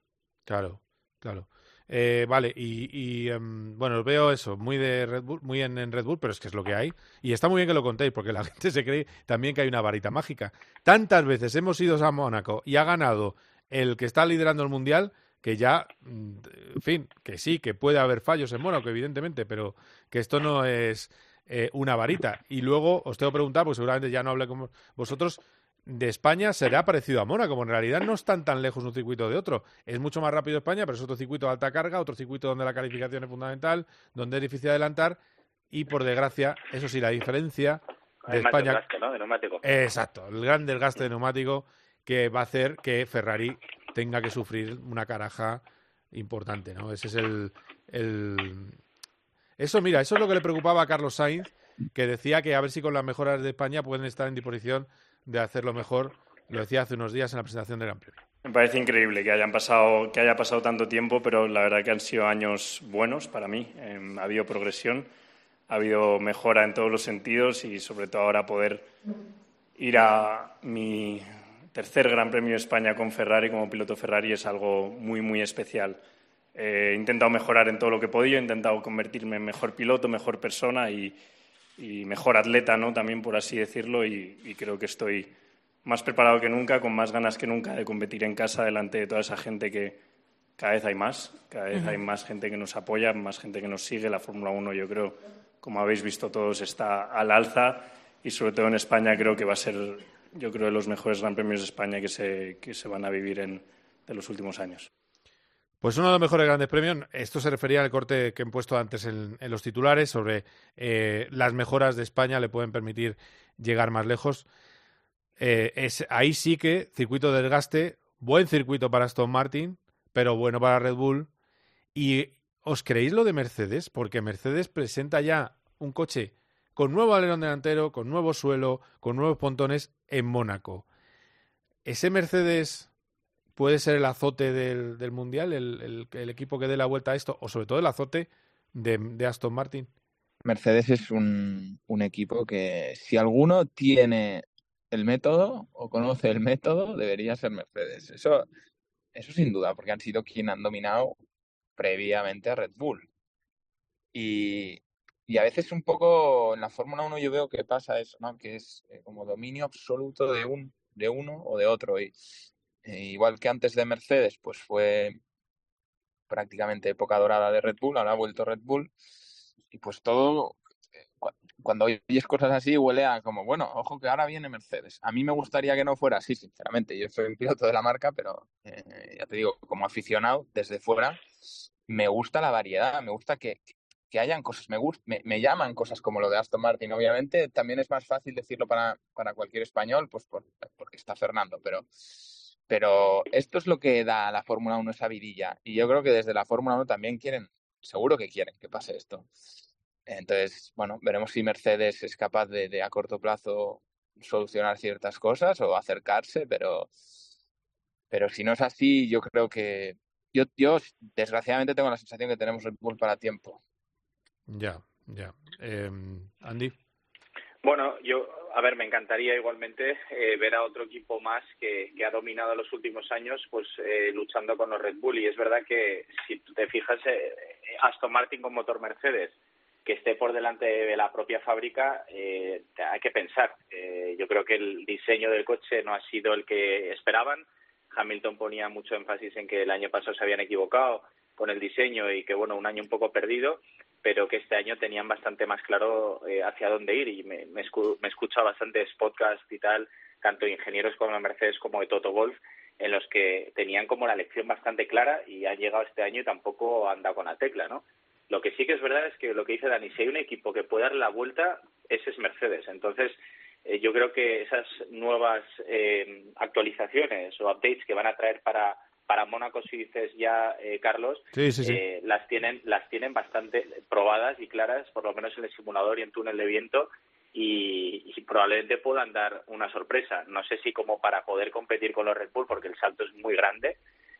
Claro, claro. Eh, vale, y, y, em, bueno, veo eso, muy de Red Bull, muy en, en Red Bull, pero es que es lo que hay. Y está muy bien que lo contéis, porque la gente se cree también que hay una varita mágica. Tantas veces hemos ido a Mónaco y ha ganado el que está liderando el mundial, que ya, mm, en fin, que sí, que puede haber fallos en Mónaco, evidentemente, pero que esto no es eh, una varita. Y luego os tengo que preguntar, porque seguramente ya no hablé con vosotros, de España será parecido a Mónaco, como en realidad no están tan lejos un circuito de otro. Es mucho más rápido España, pero es otro circuito de alta carga, otro circuito donde la calificación es fundamental, donde es difícil adelantar y por desgracia, eso sí, la diferencia de más España. desgaste, ¿no? De neumático. Exacto, el gran desgaste de neumático que va a hacer que Ferrari tenga que sufrir una caraja importante, ¿no? Ese es el, el... Eso, mira, eso es lo que le preocupaba a Carlos Sainz, que decía que a ver si con las mejoras de España pueden estar en disposición de hacerlo mejor. Lo decía hace unos días en la presentación del Gran Premio. Me parece increíble que hayan pasado, que haya pasado tanto tiempo, pero la verdad que han sido años buenos para mí. Eh, ha habido progresión, ha habido mejora en todos los sentidos y sobre todo ahora poder ir a mi tercer Gran Premio de España con Ferrari como piloto Ferrari es algo muy muy especial. Eh, he intentado mejorar en todo lo que he podido, he intentado convertirme en mejor piloto, mejor persona y, y mejor atleta, ¿no? También por así decirlo y, y creo que estoy más preparado que nunca, con más ganas que nunca de competir en casa delante de toda esa gente que cada vez hay más, cada vez hay más gente que nos apoya, más gente que nos sigue. La Fórmula 1 yo creo, como habéis visto todos, está al alza y sobre todo en España creo que va a ser, yo creo, de los mejores Gran Premios de España que se, que se van a vivir en, de los últimos años. Pues uno de los mejores grandes premios, esto se refería al corte que he puesto antes en, los titulares sobre eh, las mejoras de España le pueden permitir llegar más lejos. Eh, ahí sí que circuito de desgaste, buen circuito para Aston Martin, pero bueno para Red Bull. Y ¿os creéis lo de Mercedes? Porque Mercedes presenta ya un coche con nuevo alerón delantero, con nuevo suelo, con nuevos pontones en Mónaco. ¿Ese Mercedes puede ser el azote del, Mundial, el, equipo que dé la vuelta a esto, o sobre todo el azote de, Aston Martin? Mercedes es un, equipo que si alguno tiene el método o conoce el método, debería ser Mercedes. Eso, eso sin duda, porque han sido quienes han dominado previamente a Red Bull. Y, a veces un poco en la Fórmula 1 yo veo que pasa eso. Que es eh, como dominio absoluto de un, de uno o de otro. Y, eh, igual que antes de Mercedes, pues fue prácticamente época dorada de Red Bull, ahora ha vuelto Red Bull. Y pues todo, eh, cu- cuando oyes cosas así, huele a como, bueno, ojo que ahora viene Mercedes. A mí me gustaría que no fuera así, sinceramente. Yo soy un piloto de la marca, pero eh, ya te digo, como aficionado, desde fuera, me gusta la variedad, me gusta que, que hayan cosas, me, gust- me, me llaman cosas como lo de Aston Martin. Obviamente, también es más fácil decirlo para, para cualquier español, pues por- porque está Fernando, pero, pero esto es lo que da a la Fórmula 1 esa vidilla. Y yo creo que desde la Fórmula 1 también quieren, seguro que quieren que pase esto. Entonces, bueno, veremos si Mercedes es capaz de, de a corto plazo solucionar ciertas cosas o acercarse, pero, pero si no es así, yo creo que yo, yo desgraciadamente tengo la sensación que tenemos Red Bull para tiempo. Ya, ya. Eh, Andy. Bueno, yo, a ver, me encantaría igualmente eh, ver a otro equipo más que, que ha dominado los últimos años, pues eh, luchando con los Red Bull. Y es verdad que si te fijas, eh, Aston Martin con motor Mercedes, que esté por delante de la propia fábrica, eh, hay que pensar. Eh, yo creo que el diseño del coche no ha sido el que esperaban. Hamilton ponía mucho énfasis en que el año pasado se habían equivocado con el diseño y que, bueno, un año un poco perdido pero que este año tenían bastante más claro eh, hacia dónde ir y me, me, escu me escucha bastantes podcasts y tal, tanto de ingenieros como de Mercedes como de Toto Wolf, en los que tenían como la lección bastante clara y han llegado este año y tampoco han dado con la tecla, ¿no? Lo que sí que es verdad es que lo que dice Dani, si hay un equipo que puede darle la vuelta, ese es Mercedes. Entonces, eh, yo creo que esas nuevas eh, actualizaciones o updates que van a traer para para Mónaco, si dices ya, eh, Carlos, Sí, sí, sí. eh, las tienen las tienen bastante probadas y claras, por lo menos en el simulador y en túnel de viento, y, y probablemente puedan dar una sorpresa. No sé si como para poder competir con los Red Bull, porque el salto es muy grande,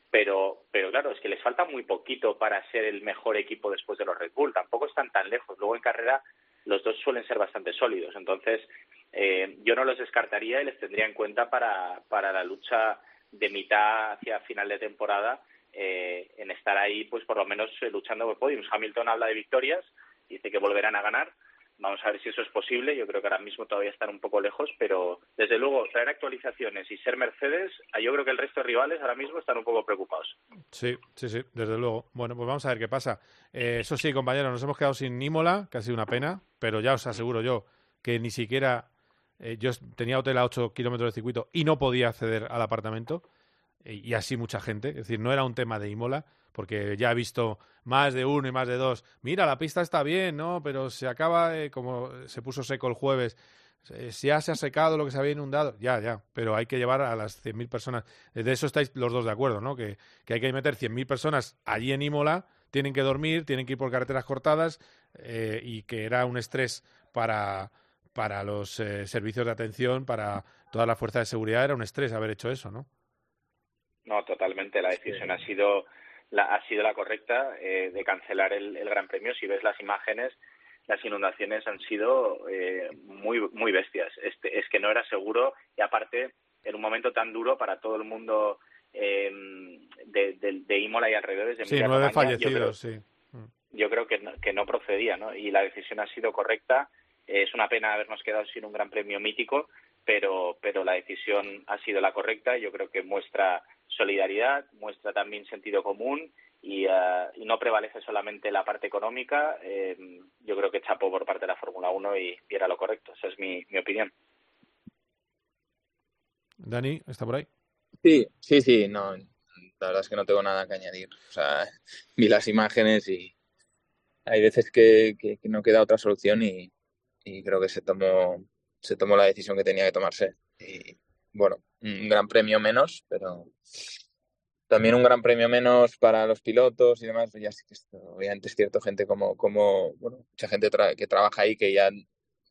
pero, pero claro, es que les falta muy poquito para ser el mejor equipo después de los Red Bull. Tampoco están tan lejos. Luego en carrera los dos suelen ser bastante sólidos. Entonces, eh, yo no los descartaría y les tendría en cuenta para, para la lucha de mitad hacia final de temporada eh, en estar ahí, pues por lo menos eh, luchando por podiums. Hamilton habla de victorias, dice que volverán a ganar. Vamos a ver si eso es posible. Yo creo que ahora mismo todavía están un poco lejos, pero desde luego traer actualizaciones y ser Mercedes, ah, yo creo que el resto de rivales ahora mismo están un poco preocupados. Sí, sí, sí, desde luego. Bueno, pues vamos a ver qué pasa. Eh, eso sí, compañeros, nos hemos quedado sin Imola, que ha sido una pena, pero ya os aseguro yo que ni siquiera eh, yo tenía hotel a 8 kilómetros de circuito y no podía acceder al apartamento, y así mucha gente. Es decir, no era un tema de Imola, porque ya he visto más de uno y más de dos. Mira, la pista está bien, ¿no? Pero se acaba, eh, como se puso seco el jueves, eh, ya se ha secado lo que se había inundado. Ya, ya, pero hay que llevar a las 100.000 personas. De eso estáis los dos de acuerdo, ¿no? Que, que hay que meter 100.000 personas allí en Imola, tienen que dormir, tienen que ir por carreteras cortadas eh, y que era un estrés para, para los eh, servicios de atención, para toda la fuerza de seguridad, era un estrés haber hecho eso, ¿no? No, totalmente. La decisión ha sido la, ha sido la correcta eh, de cancelar el, el Gran Premio. Si ves las imágenes, las inundaciones han sido eh, muy muy bestias. Este, es que no era seguro y aparte en un momento tan duro para todo el mundo eh, de, de, de Imola y alrededores de Sí, nueve Romagna, yo creo- fallecidos, sí. yo creo que no, que no procedía, ¿no? Y la decisión ha sido correcta. Es una pena habernos quedado sin un gran premio mítico, pero, pero la decisión ha sido la correcta. Yo creo que muestra solidaridad, muestra también sentido común y, eh, y no prevalece solamente la parte económica. Eh, yo creo que chapó por parte de la Fórmula 1 y, y era lo correcto. Esa es mi, mi opinión. Dani, ¿está por ahí? Sí, sí, sí, no, la verdad es que no tengo nada que añadir. O sea, vi las imágenes y hay veces que, que- que no queda otra solución y, y creo que se tomó, se tomó la decisión que tenía que tomarse. Y bueno, un gran premio menos, pero, también un gran premio menos para los pilotos y demás. Ya sí que esto, obviamente es cierto, gente como, como bueno, mucha gente tra- que trabaja ahí que ya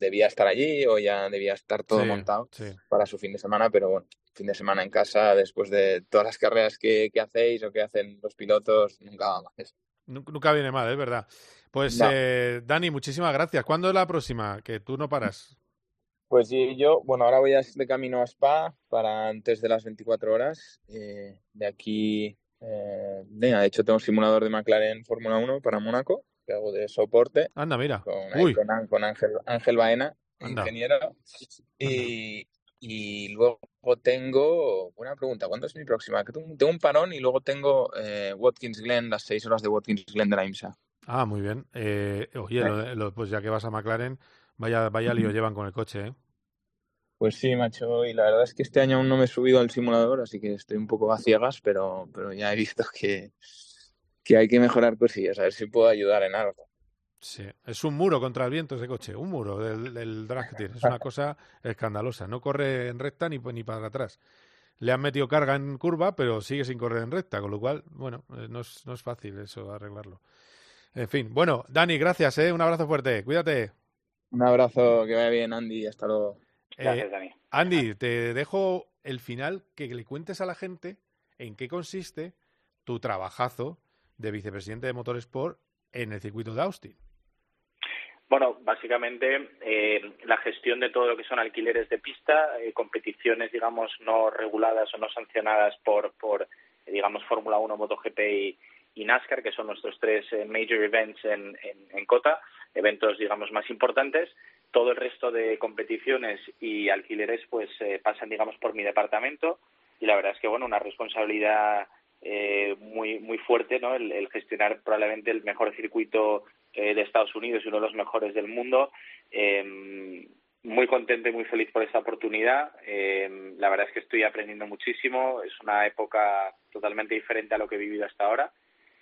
debía estar allí o ya debía estar todo Sí, montado sí. para su fin de semana, pero bueno, fin de semana en casa después de todas las carreras que, que hacéis o que hacen los pilotos, nunca va mal. Nu- Nunca viene mal, es verdad. Pues, No. eh, Dani, muchísimas gracias. ¿Cuándo es la próxima? Que tú no paras. Pues yo, bueno, ahora voy a- de camino a Spa para antes de las 24 horas. eh, de aquí, eh, de hecho tengo un simulador de McLaren Fórmula 1 para Mónaco, que hago de soporte Anda, mira. con, Uy, con, Án- con Ángel, Ángel Baena, Anda. ingeniero. Y, y luego tengo, buena pregunta, ¿cuándo es mi próxima? Que Tengo, un parón y luego tengo eh, Watkins Glen, las seis horas de Watkins Glen de la IMSA. Ah, muy bien. Eh, oye, lo lo- pues ya que vas a McLaren, vaya, vaya lío llevan con el coche, ¿eh? Pues sí, macho, y la verdad es que este año aún no me he subido al simulador, así que estoy un poco a ciegas, pero, pero ya he visto que, que hay que mejorar cosillas, a ver si puedo ayudar en algo. Sí, es un muro contra el viento ese coche, un muro del, del drag. Es una cosa escandalosa. No corre en recta ni, ni para atrás. Le han metido carga en curva, pero sigue sin correr en recta, con lo cual, bueno, eh, no es, no es fácil eso arreglarlo. En fin, bueno, Dani, gracias, ¿eh? Un abrazo fuerte, cuídate. Un abrazo, que vaya bien, Andy, hasta luego. Gracias, Eh, Dani. Andy, te dejo el final que le cuentes a la gente en qué consiste tu trabajazo de vicepresidente de Motorsport en el circuito de Austin. Bueno, básicamente eh, la gestión de todo lo que son alquileres de pista, eh, competiciones, digamos, no reguladas o no sancionadas por, por digamos, Fórmula 1, MotoGP y, y NASCAR, que son nuestros tres eh, major events en, en, COTA, eventos, digamos, más importantes. Todo el resto de competiciones y alquileres, pues, eh, pasan, digamos, por mi departamento. Y la verdad es que, bueno, una responsabilidad eh, muy muy fuerte, ¿no? El, gestionar probablemente el mejor circuito eh, de Estados Unidos y uno de los mejores del mundo. Eh, muy contento y muy feliz por esta oportunidad. Eh, la verdad es que estoy aprendiendo muchísimo. Es una época totalmente diferente a lo que he vivido hasta ahora.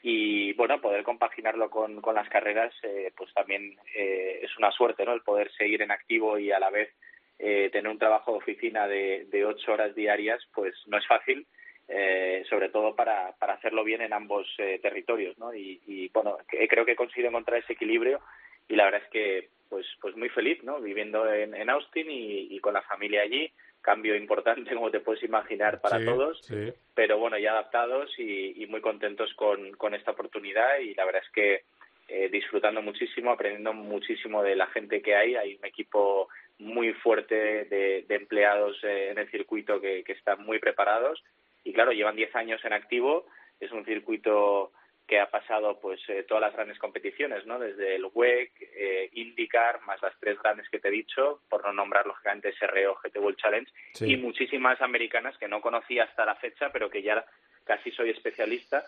Y bueno, poder compaginarlo con, con las carreras, eh, pues también eh, es una suerte, ¿no? El poder seguir en activo y a la vez eh, tener un trabajo de oficina de, de ocho horas diarias, pues no es fácil, eh, sobre todo para, para hacerlo bien en ambos eh, territorios, ¿no? Y, y bueno, creo que he conseguido encontrar ese equilibrio y la verdad es que pues pues muy feliz, ¿no? Viviendo en, en Austin y con la familia allí, cambio importante como te puedes imaginar para Sí, todos, sí. pero bueno, ya adaptados y, y muy contentos con, con esta oportunidad y la verdad es que eh, disfrutando muchísimo, aprendiendo muchísimo de la gente que hay. Hay un equipo muy fuerte de, de empleados eh, en el circuito que, que están muy preparados y claro, llevan 10 años en activo. Es un circuito que ha pasado pues eh, todas las grandes competiciones, ¿no? Desde el WEC, eh, IndyCar, más las tres grandes que te he dicho, por no nombrar lógicamente SRO, GT World Challenge Sí. y muchísimas americanas que no conocía hasta la fecha, pero que ya casi soy especialista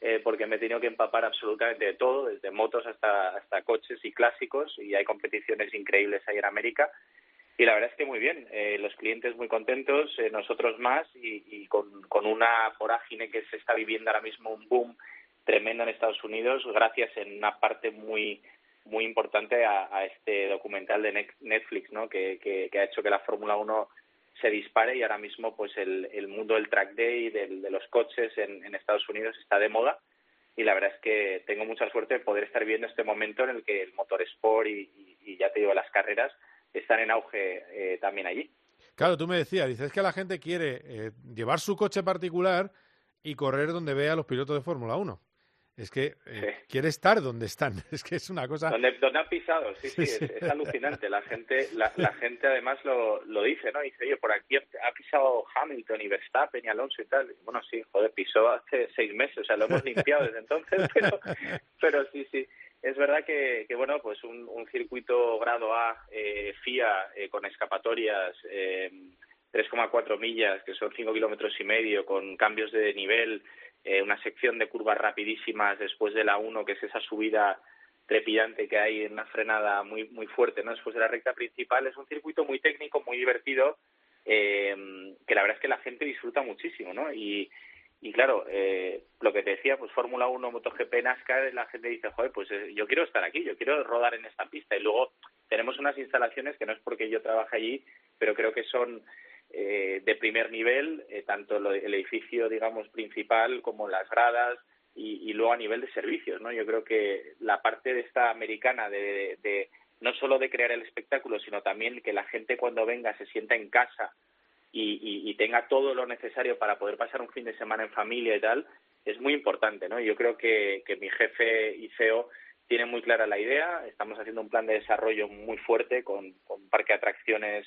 eh, porque me he tenido que empapar absolutamente de todo, desde motos hasta, hasta coches y clásicos, y hay competiciones increíbles ahí en América. Y la verdad es que muy bien, eh, los clientes muy contentos, eh, nosotros más, y, y con, con una vorágine que se está viviendo ahora mismo, un boom tremendo en Estados Unidos, gracias en una parte muy muy importante a, este documental de Net- Netflix, ¿no? Que, ha hecho que la Fórmula 1 se dispare y ahora mismo pues el, el mundo del track day, de los coches en, en Estados Unidos está de moda y la verdad es que tengo mucha suerte de poder estar viendo este momento en el que el motorsport y, y, y ya te digo, las carreras están en auge eh, también allí. Claro, tú me decías, dices que la gente quiere eh, llevar su coche particular y correr donde vea a los pilotos de Fórmula 1. Es que eh, quiere estar donde están. Es que es una cosa... Donde, donde han pisado, sí, sí, es, es alucinante. La gente, la, la gente además lo, lo dice, ¿no? Dice, oye, por aquí ha pisado Hamilton y Verstappen y Alonso y tal. Y Bueno, sí, joder, pisó hace seis meses, o sea, lo hemos limpiado desde entonces, pero, pero sí, sí. Es verdad que, que bueno, pues un, un circuito grado A, eh, FIA, eh, con escapatorias, eh, 3,4 millas, que son 5 kilómetros y medio, con cambios de nivel, eh, una sección de curvas rapidísimas después de la 1, que es esa subida trepidante que hay en una frenada muy muy fuerte, ¿no? Después de la recta principal es un circuito muy técnico, muy divertido, eh, que la verdad es que la gente disfruta muchísimo, ¿no? Y, y claro, eh, lo que te decía, pues Fórmula 1, MotoGP, NASCAR, la gente dice, joder, pues eh, yo quiero estar aquí, yo quiero rodar en esta pista. Y luego tenemos unas instalaciones que no es porque yo trabaje allí, pero creo que son eh, de primer nivel, eh, tanto el edificio, digamos, principal como las gradas y, y luego a nivel de servicios, ¿no? Yo creo que la parte de esta americana de, de no solo de crear el espectáculo, sino también que la gente cuando venga se sienta en casa y, y- y tenga todo lo necesario para poder pasar un fin de semana en familia y tal, es muy importante, ¿no? Yo creo que, que mi jefe y CEO tiene muy clara la idea, estamos haciendo un plan de desarrollo muy fuerte con, con parque de atracciones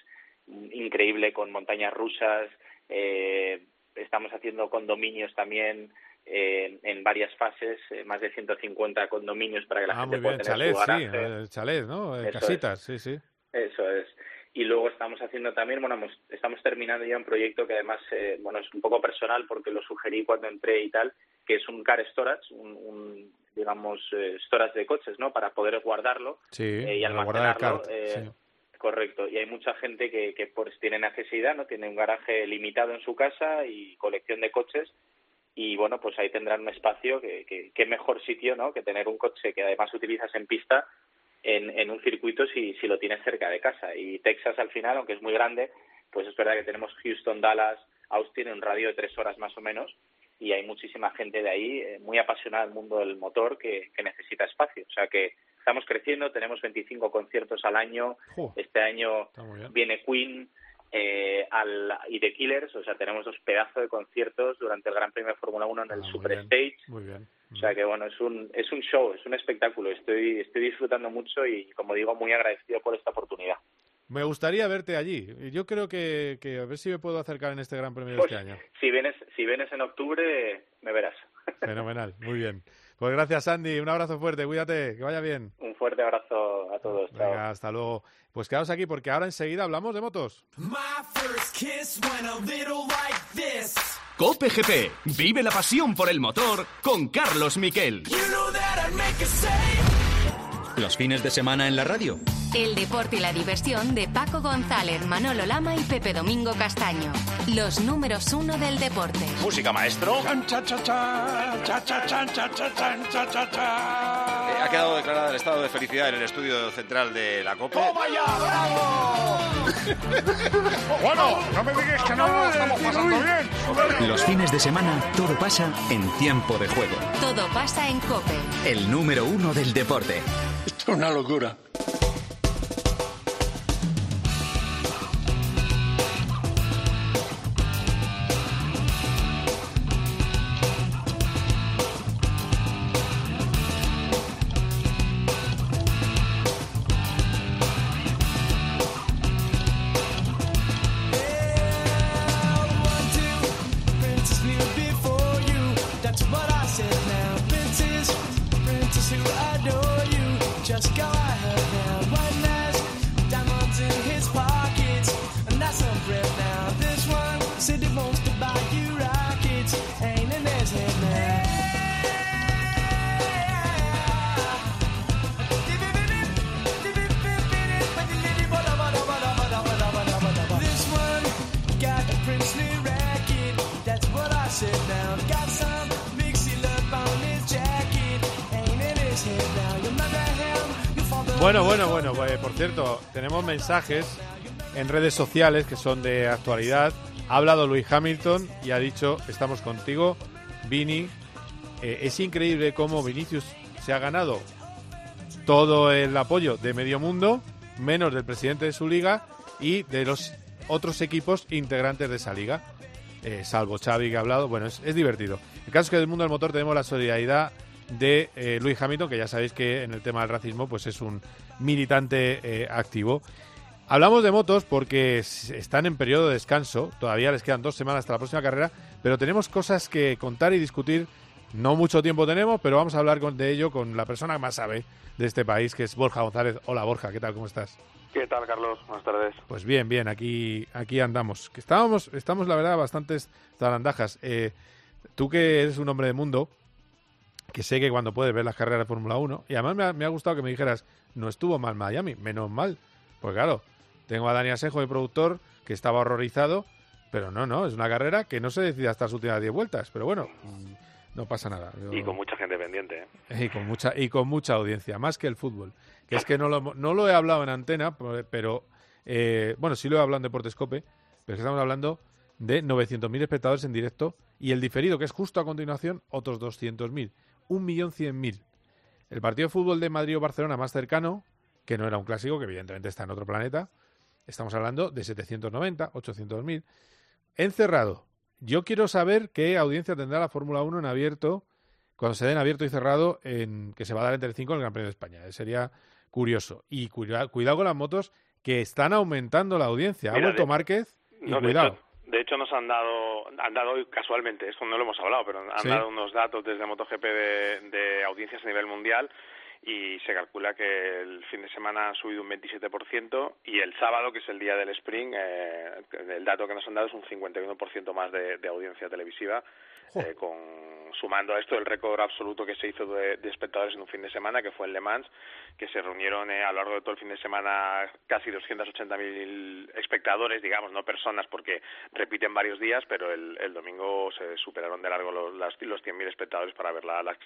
increíble, con montañas rusas, eh, estamos haciendo condominios también eh, en varias fases, eh, más de 150 condominios para que la Ah, gente muy pueda bien, tener chalet, su sí, garaje. eh, chalet, ¿no? Eh, Eso Casitas, sí, sí. Eso es. Y luego estamos haciendo también, bueno, hemos- estamos terminando ya un proyecto que además, eh, bueno, es un poco personal porque lo sugerí cuando entré y tal, que es un car storage, un, un, digamos, storage de coches, ¿no? Para poder guardarlo Sí, y para guardar el almacenarlo. cart, sí. Correcto. Y hay mucha gente que, que pues tiene necesidad, ¿no? Tiene un garaje limitado en su casa y colección de coches y bueno, pues ahí tendrán un espacio que, que, qué mejor sitio, ¿no? Que tener un coche que además utilizas en pista en, en un circuito si, si lo tienes cerca de casa. Y Texas al final, aunque es muy grande, pues es verdad que tenemos Houston, Dallas, Austin en un radio de tres horas más o menos y hay muchísima gente de ahí eh, muy apasionada del mundo del motor que, que necesita espacio. O sea que estamos creciendo, tenemos 25 conciertos al año. Este año viene Queen eh, al, y The Killers, o sea, tenemos dos pedazos de conciertos durante el Gran Premio de Fórmula 1 en el Ah, muy Super bien, Stage. Muy bien. O sea que bueno, es un, es un show, es un espectáculo. Estoy, estoy disfrutando mucho y, como digo, muy agradecido por esta oportunidad. Me gustaría verte allí. Yo creo que, que a ver si me puedo acercar en este Gran Premio de Pues, este año. si vienes, si vienes en octubre, me verás. Fenomenal, muy bien. Pues gracias, Andy. Un abrazo fuerte, cuídate, que vaya bien. Un fuerte abrazo a todos. Chao. Venga, hasta luego. Pues quedaos aquí porque ahora enseguida hablamos de motos. My first kiss went a little like this. Cope GP. Vive la pasión por el motor con Carlos Miquel. You know Los fines de semana en la radio. El deporte y la diversión de Paco González, Manolo Lama y Pepe Domingo Castaño. Los números uno del deporte. Música, maestro. Eh, ha quedado declarada el estado de felicidad en el estudio central de la COPE. Bueno, no me digas que no lo estamos pasando bien. Los fines de semana todo pasa en tiempo de juego. Todo pasa en Cope. El número uno del deporte. Una locura. Mensajes en redes sociales que son de actualidad. Ha hablado Luis Hamilton y ha dicho, estamos contigo, Vini. Eh, es increíble cómo Vinicius se ha ganado todo el apoyo de medio mundo, menos del presidente de su liga y de los otros equipos integrantes de esa liga. Eh, salvo Xavi que ha hablado, bueno, es, es divertido. El caso es que del mundo del motor tenemos la solidaridad de eh, Luis Hamilton, que ya sabéis que en el tema del racismo pues es un militante eh, activo. Hablamos de motos porque están en periodo de descanso, todavía les quedan dos semanas hasta la próxima carrera, pero tenemos cosas que contar y discutir. No mucho tiempo tenemos, pero vamos a hablar con- de ello con la persona que más sabe de este país, que es Borja González. Hola Borja, ¿qué tal? ¿Cómo estás? ¿Qué tal, Carlos? Buenas tardes. Pues bien, bien, aquí, aquí andamos. Que estábamos, estamos, la verdad, bastantes zarandajas. Eh, tú que eres un hombre de mundo, que sé que cuando puedes ver las carreras de Fórmula 1, y además me ha, me ha gustado que me dijeras, no estuvo mal Miami, menos mal. Pues claro, tengo a Dani Asejo, el productor, que estaba horrorizado, pero no, no, es una carrera que no se decide hasta las últimas 10 vueltas, pero bueno, mm, no pasa nada. Yo- Y con mucha gente pendiente. ¿eh? y con mucha y con mucha audiencia, más que el fútbol. Que es que no lo, no lo he hablado en antena, por- pero eh, bueno, sí lo he hablado en Deportescope, pero es que estamos hablando de 900.000 espectadores en directo y el diferido, que es justo a continuación, otros 200.000. 1.100.000. El partido de fútbol de Madrid o Barcelona más cercano, que no era un clásico, que evidentemente está en otro planeta, estamos hablando de 790, 800.000. Encerrado. Yo quiero saber qué audiencia tendrá la Fórmula 1 en abierto, cuando se den abierto y cerrado, en, que se va a dar entre el 5 en el Gran Premio de España. Eh, Sería curioso. Y cuida- cuidado con las motos que están aumentando la audiencia. Ha vuelto Márquez y No, cuidado. De hecho, nos han dado, han dado hoy casualmente, esto no lo hemos hablado, pero han Sí. dado unos datos desde MotoGP de, de audiencias a nivel mundial y se calcula que el fin de semana han subido un 27% y el sábado, que es el día del sprint, eh, el dato que nos han dado es un 51% más de, de audiencia televisiva, eh, con, sumando a esto el récord absoluto que se hizo de, de espectadores en un fin de semana, que fue en Le Mans, que se reunieron eh, a lo largo de todo el fin de semana casi 280.000 espectadores, digamos, no personas, porque repiten varios días, pero el, el domingo se superaron de largo los, las- los 100.000 espectadores para ver la- las,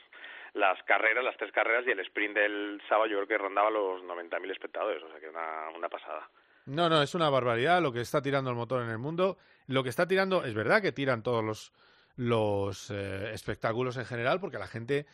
las carreras, las tres carreras, y el sprint del sábado yo creo que rondaba los 90.000 espectadores, o sea que una, una pasada. No, no, es una barbaridad lo que está tirando el motor en el mundo. Lo que está tirando, es verdad que tiran todos los, los eh, espectáculos en general, porque la gente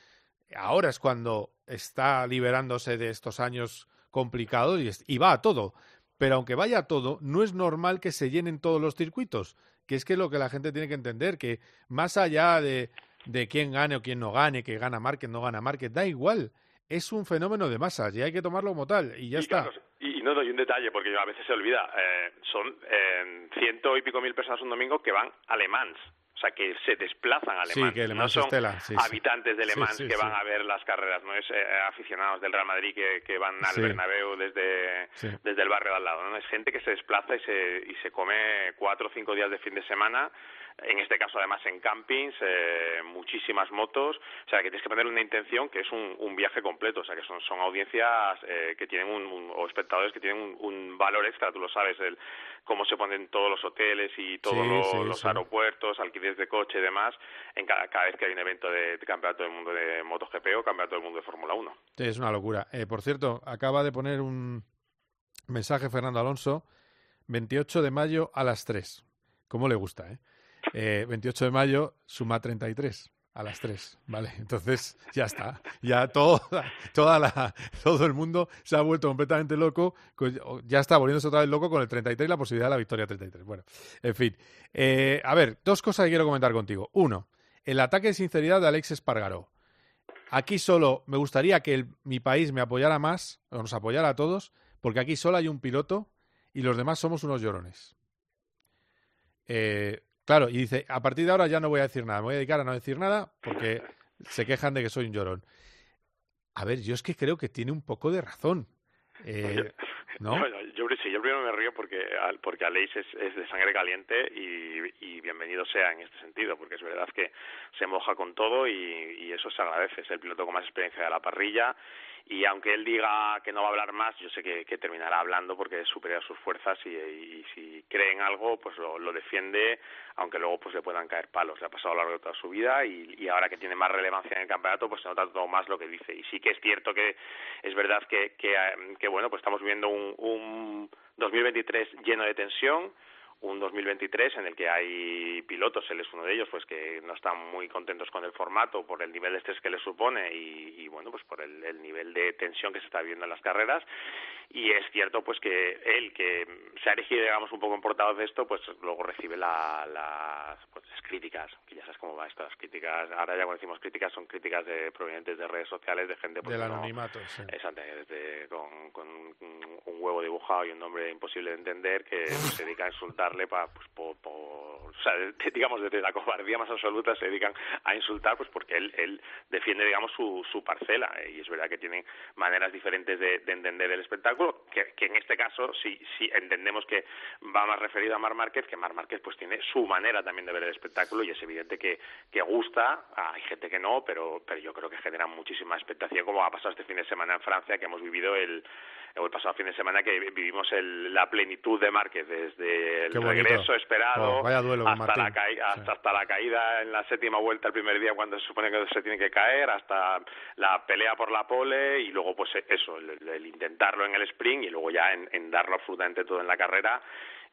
ahora es cuando está liberándose de estos años complicados y, es- y va a todo. Pero aunque vaya a todo, no es normal que se llenen todos los circuitos, que es que lo que la gente tiene que entender, que más allá de, de quién gane o quién no gane, que gana Márquez, no gana Márquez, da igual. Es un fenómeno de masas y hay que tomarlo como tal y ya y, está. Carlos, y, y no doy un detalle porque a veces se olvida. eh, son eh, ciento y pico mil personas un domingo que van a Le Mans. O sea, que se desplazan a Le Sí, que Le no Mans son Estela, sí, habitantes de Le Mans que van a ver las carreras. No es eh, aficionados del Real Madrid que, que van al. Bernabéu desde, desde el barrio de al lado. ¿no? Es gente que se desplaza y se, y se come cuatro o cinco días de fin de semana. En este caso, además, en campings, eh, muchísimas motos. O sea, que tienes que poner una intención que es un, un viaje completo. O sea, que son, son audiencias eh, que tienen un, un- o espectadores que tienen un, un valor extra. Tú lo sabes, el cómo se ponen todos los hoteles y todos Sí, los, sí, los sí. aeropuertos, alquileres de coche y demás, en cada, cada vez que hay un evento de, de Campeonato del Mundo de MotoGP o Campeonato del Mundo de Fórmula 1. Sí, es una locura. Eh, por cierto, acaba de poner un mensaje Fernando Alonso, 28 de mayo a las 3. ¿Cómo le gusta, eh? Eh, 28 de mayo suma 33 a las 3, ¿vale? Entonces ya está. Ya todo, toda la, todo el mundo se ha vuelto completamente loco. Ya está volviéndose otra vez loco con el 33 y la posibilidad de la victoria 33. Bueno, en fin. Eh, a ver, dos cosas que quiero comentar contigo. Uno, el ataque de sinceridad de Alex Espargaró. Aquí solo me gustaría que mi país me apoyara más, o nos apoyara a todos, porque aquí solo hay un piloto y los demás somos unos llorones. Eh, claro, y dice, a partir de ahora ya no voy a decir nada, me voy a dedicar a no decir nada porque se quejan de que soy un llorón. A ver, yo es que creo que tiene un poco de razón. Eh, ¿No? Bueno, yo, sí, yo primero me río porque, porque Aleix es, es de sangre caliente y, y bienvenido sea en este sentido, porque es verdad que se moja con todo y, y eso se agradece. Es el piloto con más experiencia de la parrilla y aunque él diga que no va a hablar más, yo sé que, terminará hablando porque es superior a sus fuerzas y, y si cree en algo, pues lo, lo defiende, aunque luego pues le puedan caer palos. Le ha pasado a lo largo de toda su vida y, y ahora que tiene más relevancia en el campeonato, pues se nota todo más lo que dice. Y sí que es cierto que es verdad que, que, eh, que, bueno, pues estamos viviendo un, un 2023 lleno de tensión, un 2023 en el que hay pilotos, él es uno de ellos, pues que no están muy contentos con el formato por el nivel de estrés que le supone y, y, bueno, pues por el, el nivel de tensión que se está viviendo en las carreras. Y es cierto, pues que él, que se ha elegido, digamos, un poco en portavoz de esto, pues luego recibe la- las pues, las críticas, que ya sabes cómo va esto, las críticas, ahora ya cuando decimos críticas son críticas de, provenientes de redes sociales, de gente pues, Del no- anonimato, sí. Exacto, desde, con, con un huevo dibujado y un nombre imposible de entender que se dedica a insultarle pues, por- o sea, digamos desde la cobardía más absoluta se dedican a insultar pues porque él, él defiende digamos su, su parcela eh, y es verdad que tienen maneras diferentes de, de entender el espectáculo que, que en este caso sí, sí entendemos que va más referido a Mar Márquez que Mar Márquez pues tiene su manera también de ver el espectáculo y es evidente que, que gusta hay gente que no pero pero yo creo que genera muchísima expectación como ha pasado este fin de semana en Francia que hemos vivido el el pasado fin de semana que vivimos el- la plenitud de Márquez desde bonito. Regreso esperado, Oh, vaya duelo con hasta, la hasta, hasta la caída en la séptima vuelta el primer día cuando se supone que se tiene que caer, hasta la pelea por la pole y luego pues eso, el intentarlo en el sprint y luego ya en, en darlo absolutamente todo en la carrera.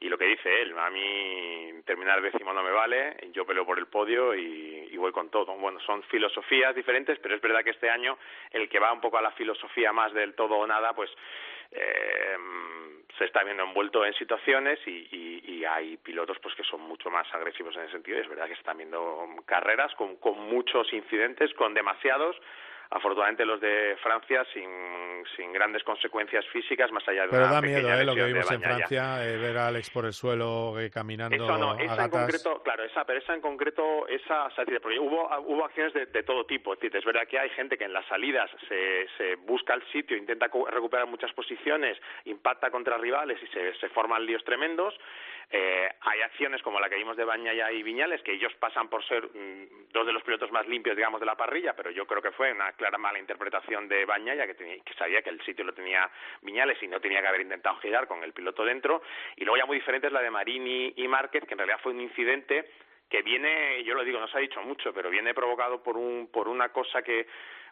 Y lo que dice él, a mí terminar décimo no me vale, yo peleo por el podio y, y voy con todo. Bueno, son filosofías diferentes, pero es verdad que este año el que va un poco a la filosofía más del todo o nada, pues eh, se está viendo envuelto en situaciones y, y- y hay pilotos pues que son mucho más agresivos en ese sentido. Es verdad que se están viendo carreras con, con muchos incidentes, con demasiados. Afortunadamente los de Francia sin, sin grandes consecuencias físicas, más allá de Pero una da miedo, ¿eh? Lo que vimos en. Francia, eh, ver a Alex por el suelo eh, caminando Eso no, a esa en concreto, claro, esa, pero esa en concreto, esa, o sea, porque hubo, hubo acciones de, de todo tipo. Es decir, es verdad que hay gente que en las salidas se, se busca el sitio, intenta recuperar muchas posiciones, impacta contra rivales y se, se forman líos tremendos. Eh, hay acciones como la que vimos de Bañaya y Viñales, que ellos pasan por ser mm, dos de los pilotos más limpios, digamos, de la parrilla, pero yo creo que fue una clara mala interpretación de Bañaya, que, tenía- que sabía que el sitio lo tenía Viñales y no tenía que haber intentado girar con el piloto dentro. Y luego ya muy diferente es la de Marini y Márquez, que en realidad fue un incidente que viene, yo lo digo, no se ha dicho mucho, pero viene provocado por un por una cosa que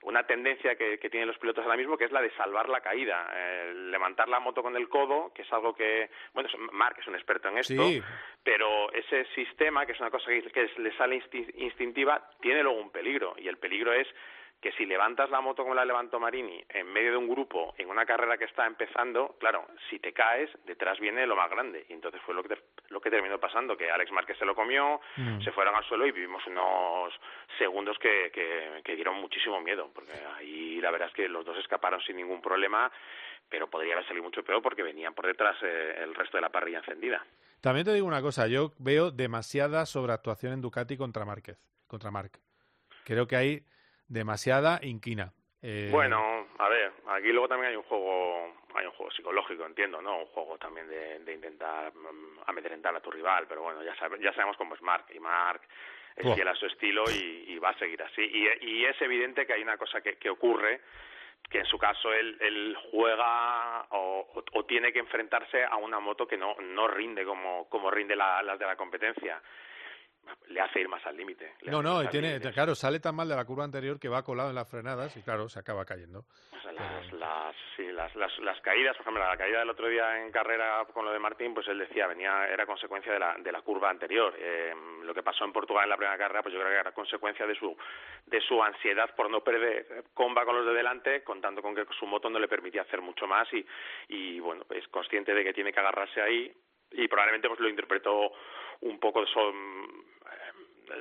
una tendencia que, que tienen los pilotos ahora mismo, que es la de salvar la caída, eh, levantar la moto con el codo, que es algo que, bueno, Marc es un experto en esto, Sí. pero ese sistema, que es una cosa que, que le sale insti- instintiva, tiene luego un peligro, y el peligro es que si levantas la moto como la levantó Marini en medio de un grupo en una carrera que está empezando, claro, si te caes, detrás viene lo más grande. Y entonces fue lo que, lo que terminó pasando, que Alex Márquez se lo comió, Mm. se fueron al suelo y vivimos unos segundos que, que, que dieron muchísimo miedo, porque ahí la verdad es que los dos escaparon sin ningún problema, pero podría haber salido mucho peor porque venían por detrás eh, el resto de la parrilla encendida. También te digo una cosa, yo veo demasiada sobreactuación en Ducati contra Márquez, contra Marc. Creo que hay demasiada inquina. Eh, Bueno, a ver, aquí luego también hay un juego, hay un juego psicológico, entiendo, ¿no? Un juego también de, de intentar mm, amedrentar a tu rival, pero bueno, ya, sabe- ya sabemos cómo es Mark, y Mark es fiel a su estilo y, y va a seguir así. Y, y es evidente que hay una cosa que, que ocurre, que en su caso él, él juega o, o- o tiene que enfrentarse a una moto que no, no rinde como, como rinde la- las de la competencia. Le hace ir más al límite. No, no, y tiene, claro, sale tan mal de la curva anterior que va colado en las frenadas y claro, se acaba cayendo. O sea, las, las, sí, las, las, las caídas, por ejemplo, la caída del otro día en carrera con lo de Martín, pues él decía, venía, era consecuencia de la, de la curva anterior. Eh, lo que pasó en Portugal en la primera carrera, pues yo creo que era consecuencia de su, de su ansiedad por no perder comba con los de delante, contando con que su moto no le permitía hacer mucho más y, y bueno, es consciente de que tiene que agarrarse ahí y probablemente pues lo interpretó un poco so-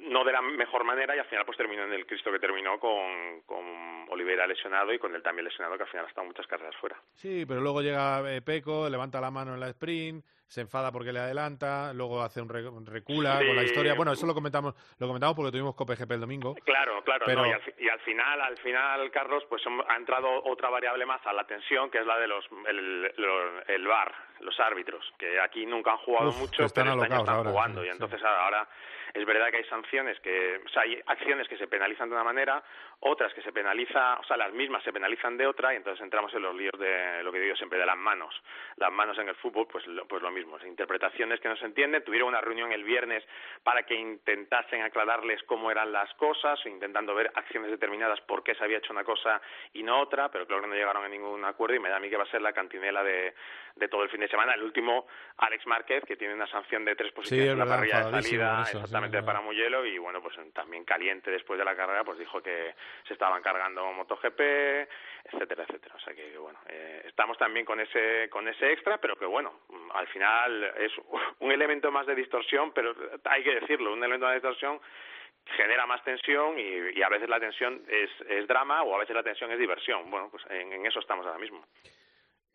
no de la mejor manera y al final pues terminó en el Cristo que terminó con, con Oliveira lesionado y con él también lesionado que al final ha estado muchas carreras fuera. Sí, pero luego llega eh, Peco, levanta la mano en la sprint, se enfada porque le adelanta, luego hace un, re- un recula Sí. con la historia. Bueno, eso lo comentamos, lo comentamos porque tuvimos COPGP el domingo. Claro, claro, Pero- no, y, al, y al final, al final, Carlos, pues ha entrado otra variable más a la tensión, que es la de los el, el VAR, los árbitros, que aquí nunca han jugado Uf, mucho, están pero este están ahora, jugando, sí, y sí. entonces ahora es verdad que hay sanciones que, o sea, hay acciones que se penalizan de una manera, otras que se penaliza, o sea, las mismas se penalizan de otra, y entonces entramos en los líos de lo que digo siempre de las manos, las manos en el fútbol, pues lo, pues lo mismo, interpretaciones que no se entienden. Tuvieron una reunión el viernes para que intentasen aclararles cómo eran las cosas, intentando ver acciones determinadas por qué se había hecho una cosa y no otra, pero creo que no llegaron a ningún acuerdo y me da a mí que va a ser la cantinela de, de todo el fin de semana. El último, Alex Márquez, que tiene una sanción de tres posiciones es en la parrilla de salida, eso, sí, exactamente es para. Mugello, y bueno, pues también caliente después de la carrera, pues dijo que se estaban cargando MotoGP, etcétera, etcétera. O sea que, bueno, eh, estamos también con ese, con ese extra, pero que bueno, al final es un elemento más de distorsión, pero hay que decirlo, un elemento de distorsión genera más tensión y, y a veces la tensión es, es drama o a veces la tensión es diversión. Bueno, pues en, en eso estamos ahora mismo.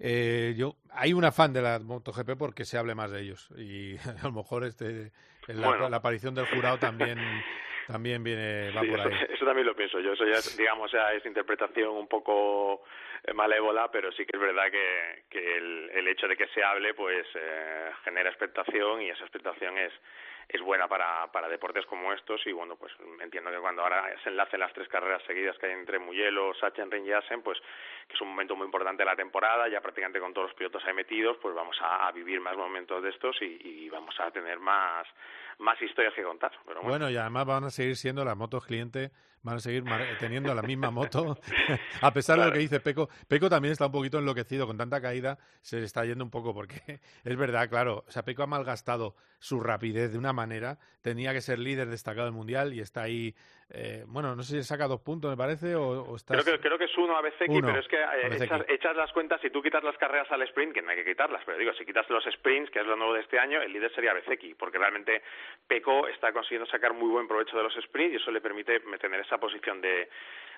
Eh, yo hay un afán de la MotoGP porque se hable más de ellos y a lo mejor este la, Bueno. la aparición del jurado también también viene va Sí, por eso, ahí. eso también lo pienso yo. Eso ya, es, digamos, ya es interpretación un poco eh, malévola, pero sí que es verdad que, que el, el hecho de que se hable, pues eh, genera expectación y esa expectación es es buena para, para deportes como estos y bueno, pues entiendo que cuando ahora se enlacen las tres carreras seguidas que hay entre Mugello, Sachsenring y Assen, pues que es un momento muy importante de la temporada, ya prácticamente con todos los pilotos ahí metidos, pues vamos a, vivir más momentos de estos y, vamos a tener más, más historias que contar. Pero bueno. y además van a seguir siendo las motos cliente, van a seguir teniendo la misma moto, a pesar de lo que dice Peco. Peco también está un poquito enloquecido, con tanta caída se le está yendo un poco, porque es verdad, claro, o sea, Peco ha malgastado su rapidez de una manera, tenía que ser líder destacado del Mundial y está ahí eh, bueno, no sé si saca dos puntos, me parece, o, creo, que, creo que es uno a Bezeki, pero es que eh, echas, las cuentas, si tú quitas las carreras al sprint, que no hay que quitarlas, pero digo, si quitas los sprints, que es lo nuevo de este año, el líder sería Bezeki, porque realmente Peco está consiguiendo sacar muy buen provecho de los sprints y eso le permite tener esa posición de,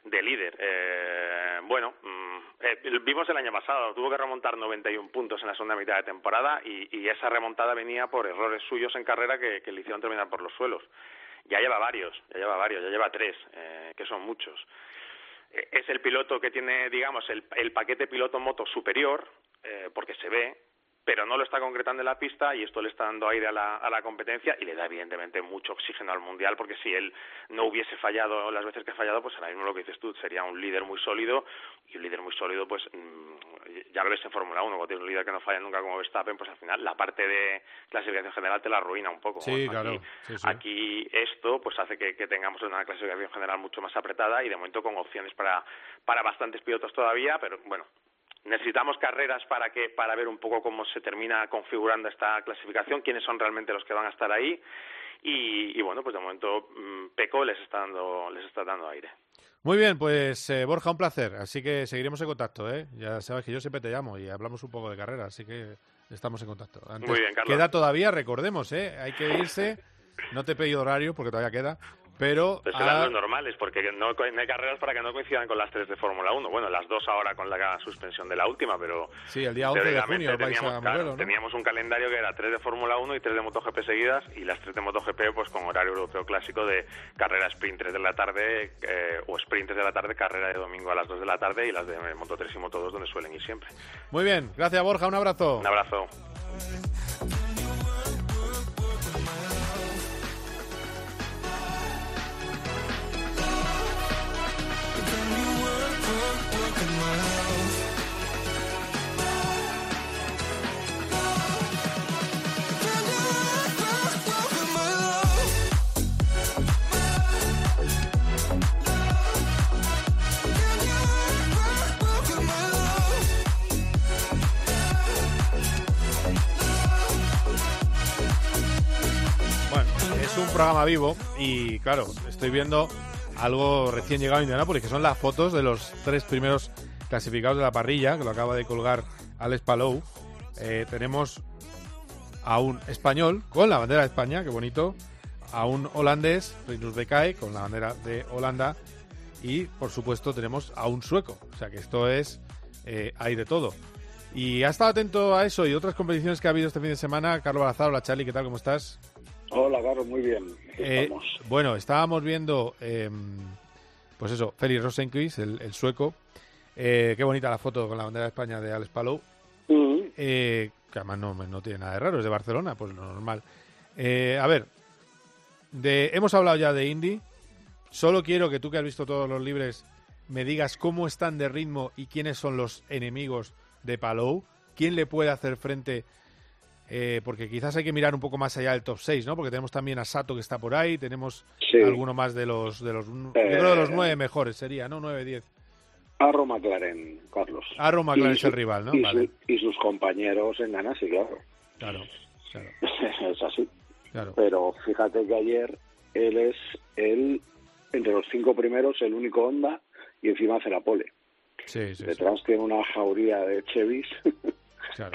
de líder. Eh, bueno, mm, eh, vimos el año pasado, tuvo que remontar 91 puntos en la segunda mitad de temporada y, y esa remontada venía por errores suyos en carrera que, que le hicieron terminar por los suelos ya lleva varios, ya lleva varios, ya lleva tres, eh, que son muchos. Eh, es el piloto que tiene, digamos, el, el paquete piloto-moto superior, eh, porque se ve, pero no lo está concretando en la pista y esto le está dando aire a la, a la competencia y le da evidentemente mucho oxígeno al mundial porque si él no hubiese fallado las veces que ha fallado pues ahora mismo lo que dices tú sería un líder muy sólido y un líder muy sólido pues mm, ya lo ves en Fórmula 1 cuando tienes un líder que no falla nunca como Verstappen pues al final la parte de clasificación general te la arruina un poco sí, claro. aquí esto pues hace que, que tengamos una clasificación general mucho más apretada y de momento con opciones para para bastantes pilotos todavía pero bueno necesitamos carreras para que para ver un poco cómo se termina configurando esta clasificación, quiénes son realmente los que van a estar ahí y, bueno, pues de momento mm, Peco les está dando les está dando aire. Muy bien, pues eh, Borja, un placer. Así que seguiremos en contacto, ¿eh? Ya sabes que yo siempre te llamo y hablamos un poco de carrera, así que estamos en contacto. Muy bien, Carlos. Queda todavía, recordemos, ¿eh? Hay que irse. No te he pedido horario porque todavía queda, pero pues serán los normales, porque no, hay carreras para que no coincidan con las tres de Fórmula 1. Bueno, las dos ahora con la suspensión de la última, pero... Sí, el día 11 de junio teníamos, teníamos un calendario que era tres de Fórmula 1 y tres de MotoGP seguidas, y las tres de MotoGP pues con horario europeo clásico de carrera sprint 3 de la tarde, eh, o sprint 3 de la tarde, carrera de domingo a las 2 de la tarde, y las de Moto 3 y Moto 2 donde suelen ir siempre. Muy bien, gracias Borja, un abrazo. Un abrazo. Programa vivo y claro, estoy viendo algo recién llegado a Indianápolis, que son las fotos de los tres primeros clasificados de la parrilla, que lo acaba de colgar Alex Palou. Eh, tenemos a un español con la bandera de España, qué bonito, a un holandés, Rinus Bekai, con la bandera de Holanda, y por supuesto tenemos a un sueco, o sea que esto es, eh, hay de todo. Y ha estado atento a eso y otras competiciones que ha habido este fin de semana, Carlos Balazar, hola Charlie, ¿qué tal? ¿Cómo estás? Hola, Carlos, muy bien. Eh, bueno, estábamos viendo, em, pues eso, Félix Rosenquist, el, sueco. Eh, qué bonita la foto con la bandera de España de Alex Palou. Eh, que además no, no, tiene nada de raro, es de Barcelona, pues lo normal. a ver, de, hemos hablado ya de Indy. Solo quiero que tú que has visto todos los libres me digas cómo están de ritmo y quiénes son los enemigos de Palou. ¿Quién le puede hacer frente eh, porque quizás hay que mirar un poco más allá del top 6, ¿no? Porque tenemos también a Sato que está por ahí, tenemos alguno más de los, de los yo creo de los nueve mejores sería, ¿no? Nueve, diez. Arro McLaren, Carlos. Arro McLaren es el rival, ¿no? Y, sus compañeros en Ganassi, claro. Claro, claro. es así. Claro. Pero fíjate que ayer él es el, entre los cinco primeros, el único Honda y encima hace la pole. Sí, sí, Detrás tiene una jauría de Chevys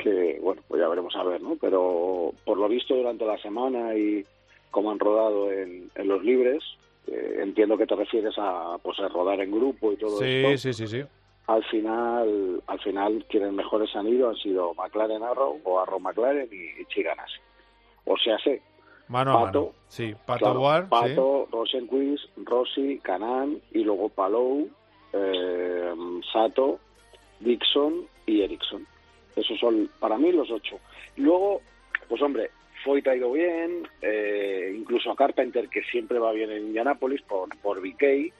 que bueno, pues ya veremos a ver, ¿no? Pero por lo visto durante la semana y como han rodado en, los libres, eh, entiendo que te refieres a pues a rodar en grupo y todo esto. Sí, sí, sí. Al final, al final quienes mejores han ido han sido McLaren Arrow o Arrow McLaren y, Chiganas. O sea, sé, Mano a mano. Sí, Pato War, Pato, Rosenquist, Rossi, Canan y luego Palou, eh, Sato, Dixon y Ericsson. Esos son para mí los ocho. Luego, pues hombre, Foyt ha ido bien, eh, incluso Carpenter, que siempre va bien en Indianapolis por, por BK,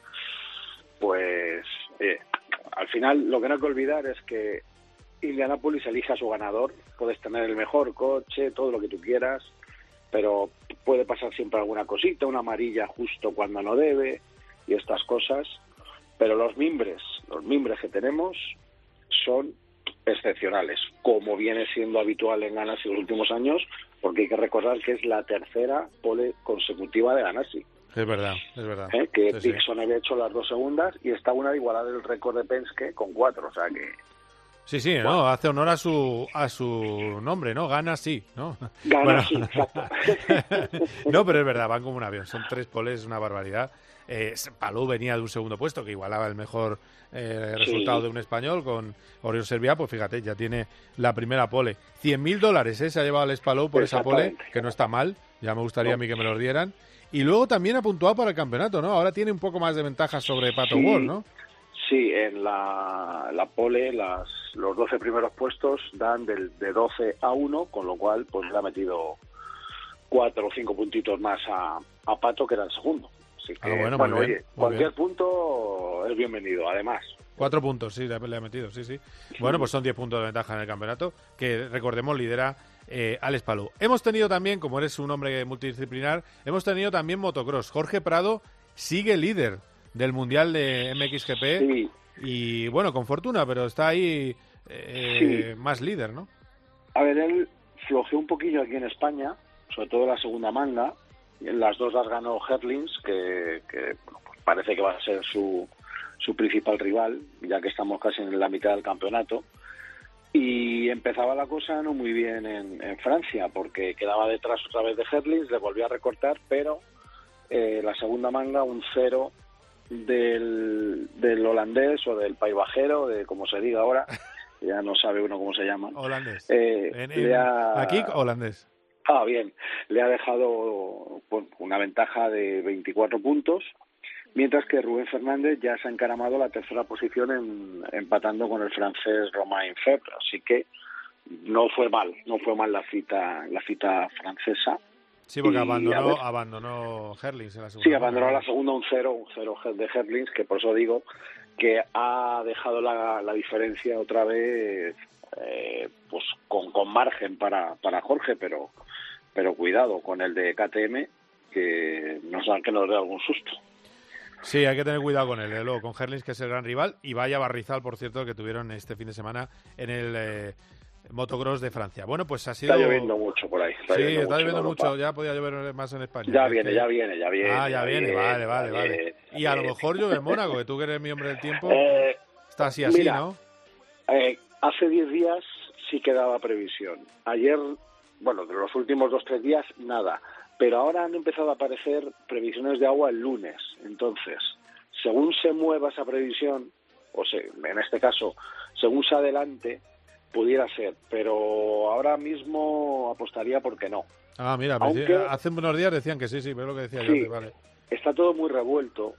pues eh, al final lo que no hay que olvidar es que Indianapolis elige a su ganador. Puedes tener el mejor coche, todo lo que tú quieras, pero puede pasar siempre alguna cosita, una amarilla justo cuando no debe y estas cosas. Pero los mimbres, los mimbres que tenemos son excepcionales, como viene siendo habitual en Ganassi en los últimos años, porque hay que recordar que es la tercera pole consecutiva de Ganassi. Es verdad, es verdad. ¿eh? Que Sí, sí. Dixon había hecho las dos segundas y está una de igualar el récord de Penske con cuatro, o sea que Sí, sí, no, hace honor a su a su nombre, ¿no? Gana sí, ¿no? Gana Bueno. sí, exacto. no, pero es verdad, van como un avión. Son tres poles, es una barbaridad. Eh, Palou venía de un segundo puesto que igualaba el mejor eh, Sí. resultado de un español con Oriol Servia, pues fíjate, ya tiene la primera pole. 100.000 dólares ¿eh? se ha llevado el Palou por esa pole, que no está mal, ya me gustaría a mí que me los dieran. Y luego también ha puntuado para el campeonato, ¿no? Ahora tiene un poco más de ventaja sobre Pato Sí. Wall, ¿no? Sí, en la, la pole las, los 12 primeros puestos dan del, de 12 a 1, con lo cual pues le ha metido cuatro o cinco puntitos más a, a Pato, que era el segundo. Así que, Ah, bueno, bueno, muy bien, oye, cualquier bien. punto es bienvenido, además. Cuatro puntos, sí, le ha metido, sí, sí. Bueno, pues son 10 puntos de ventaja en el campeonato, que recordemos lidera eh, Alex Palou. Hemos tenido también, como eres un hombre multidisciplinar, hemos tenido también motocross. Jorge Prado sigue líder del Mundial de MXGP y bueno, con fortuna, pero está ahí eh, más líder, ¿no? A ver, él flojeó un poquillo aquí en España, sobre todo en la segunda manga. Las dos las ganó Herlings, que, que, bueno, pues parece que va a ser su, su principal rival, ya que estamos casi en la mitad del campeonato. Y empezaba la cosa no muy bien en, en Francia, porque quedaba detrás otra vez de Herlings, le volvió a recortar, pero eh, la segunda manga, un cero del, del holandés o del paibajero, de como se diga ahora, ya no sabe uno cómo se llama. Holandés. Eh, En- en- Aquí, holandés. Ah, bien. Le ha dejado bueno, una ventaja de 24 puntos, mientras que Rubén Fernández ya se ha encaramado la tercera posición en- empatando con el francés Romain Febre. Así que no fue mal, no fue mal la cita, la cita francesa. Sí, porque abandonó, ver, abandonó Herlings en la segunda. Sí, abandonó la segunda un cero, un cero de Herlings, que por eso digo que ha dejado la, la diferencia otra vez eh, pues con, con margen para, para Jorge, pero pero cuidado con el de KTM, que no saben que nos dé algún susto. Sí, hay que tener cuidado con él, desde luego, con Herlings, que es el gran rival, y vaya barrizal, por cierto, que tuvieron este fin de semana en el eh, motocross de Francia. Bueno, pues ha sido... Está lloviendo mucho por ahí. Está sí, lloviendo está mucho lloviendo mucho, ya podía llover más en España. Ya viene, que- ya viene, ya viene. Ah, ya viene, vale, vale, ya vale. viene, Y a lo viene. mejor llueve en Mónaco, que tú que eres mi hombre del tiempo, Eh, está así así, mira, ¿no? Eh, hace 10 días sí que daba previsión. Ayer, bueno, de los últimos dos tres días, nada. Pero ahora han empezado a aparecer previsiones de agua el lunes. Entonces, según se mueva esa previsión, o se, en este caso, según se adelante, pudiera ser. Pero ahora mismo apostaría porque no. Ah, mira, Aunque- pues, hace unos días decían que sí, sí, pero lo que decía Sí. yo, vale. Está todo muy revuelto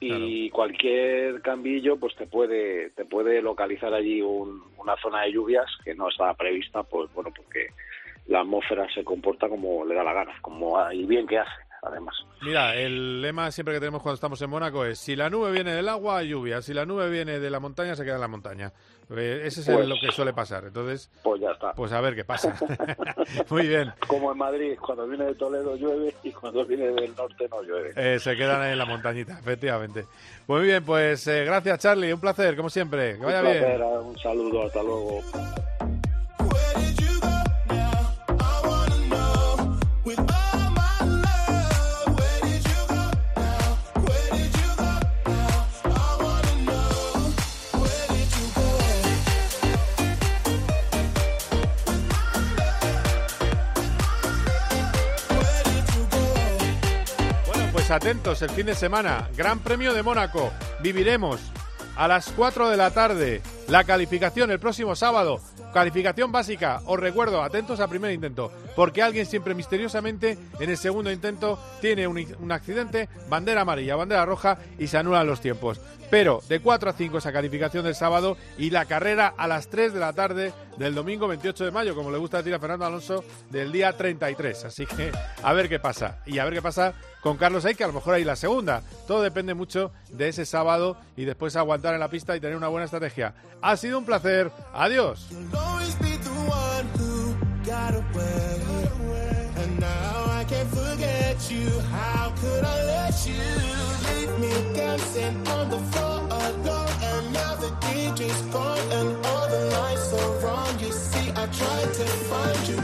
y cualquier cambillo pues te puede te puede localizar allí un- una zona de lluvias que no estaba prevista pues bueno porque la atmósfera se comporta como le da la gana como y bien que hace además Mira, el lema siempre que tenemos cuando estamos en Mónaco es si la nube viene del agua, lluvia. Si la nube viene de la montaña, se queda en la montaña. Eh, ese es Pues- lo que suele pasar. Entonces, pues ya está pues a ver qué pasa. Muy bien. como en Madrid cuando viene de Toledo llueve y cuando viene del norte no llueve Eh, se quedan ahí en la montañita, efectivamente. Muy bien, pues eh, gracias Charlie, un placer, como siempre. Que vaya un placer, bien. un saludo hasta luego atentos, el fin de semana, Gran Premio de Mónaco. Viviremos a las 4 de la tarde la calificación el próximo sábado. Calificación básica, os recuerdo, atentos al primer intento, porque alguien siempre misteriosamente en el segundo intento tiene un, accidente, bandera amarilla, bandera roja y se anulan los tiempos. Pero de 4 a 5 esa calificación del sábado y la carrera a las 3 de la tarde del domingo 28 de mayo, como le gusta decir a Fernando Alonso, del día 33. Así que a ver qué pasa. Y a ver qué pasa con Carlos Sainz, que a lo mejor hay la segunda. Todo depende mucho de ese sábado y después aguantar en la pista y tener una buena estrategia. Ha sido un placer. Adiós. got away. And now I can't forget you. How could I let you leave me dancing on the floor alone? And now the DJ's gone and all the lights are on. You see, I tried to find you.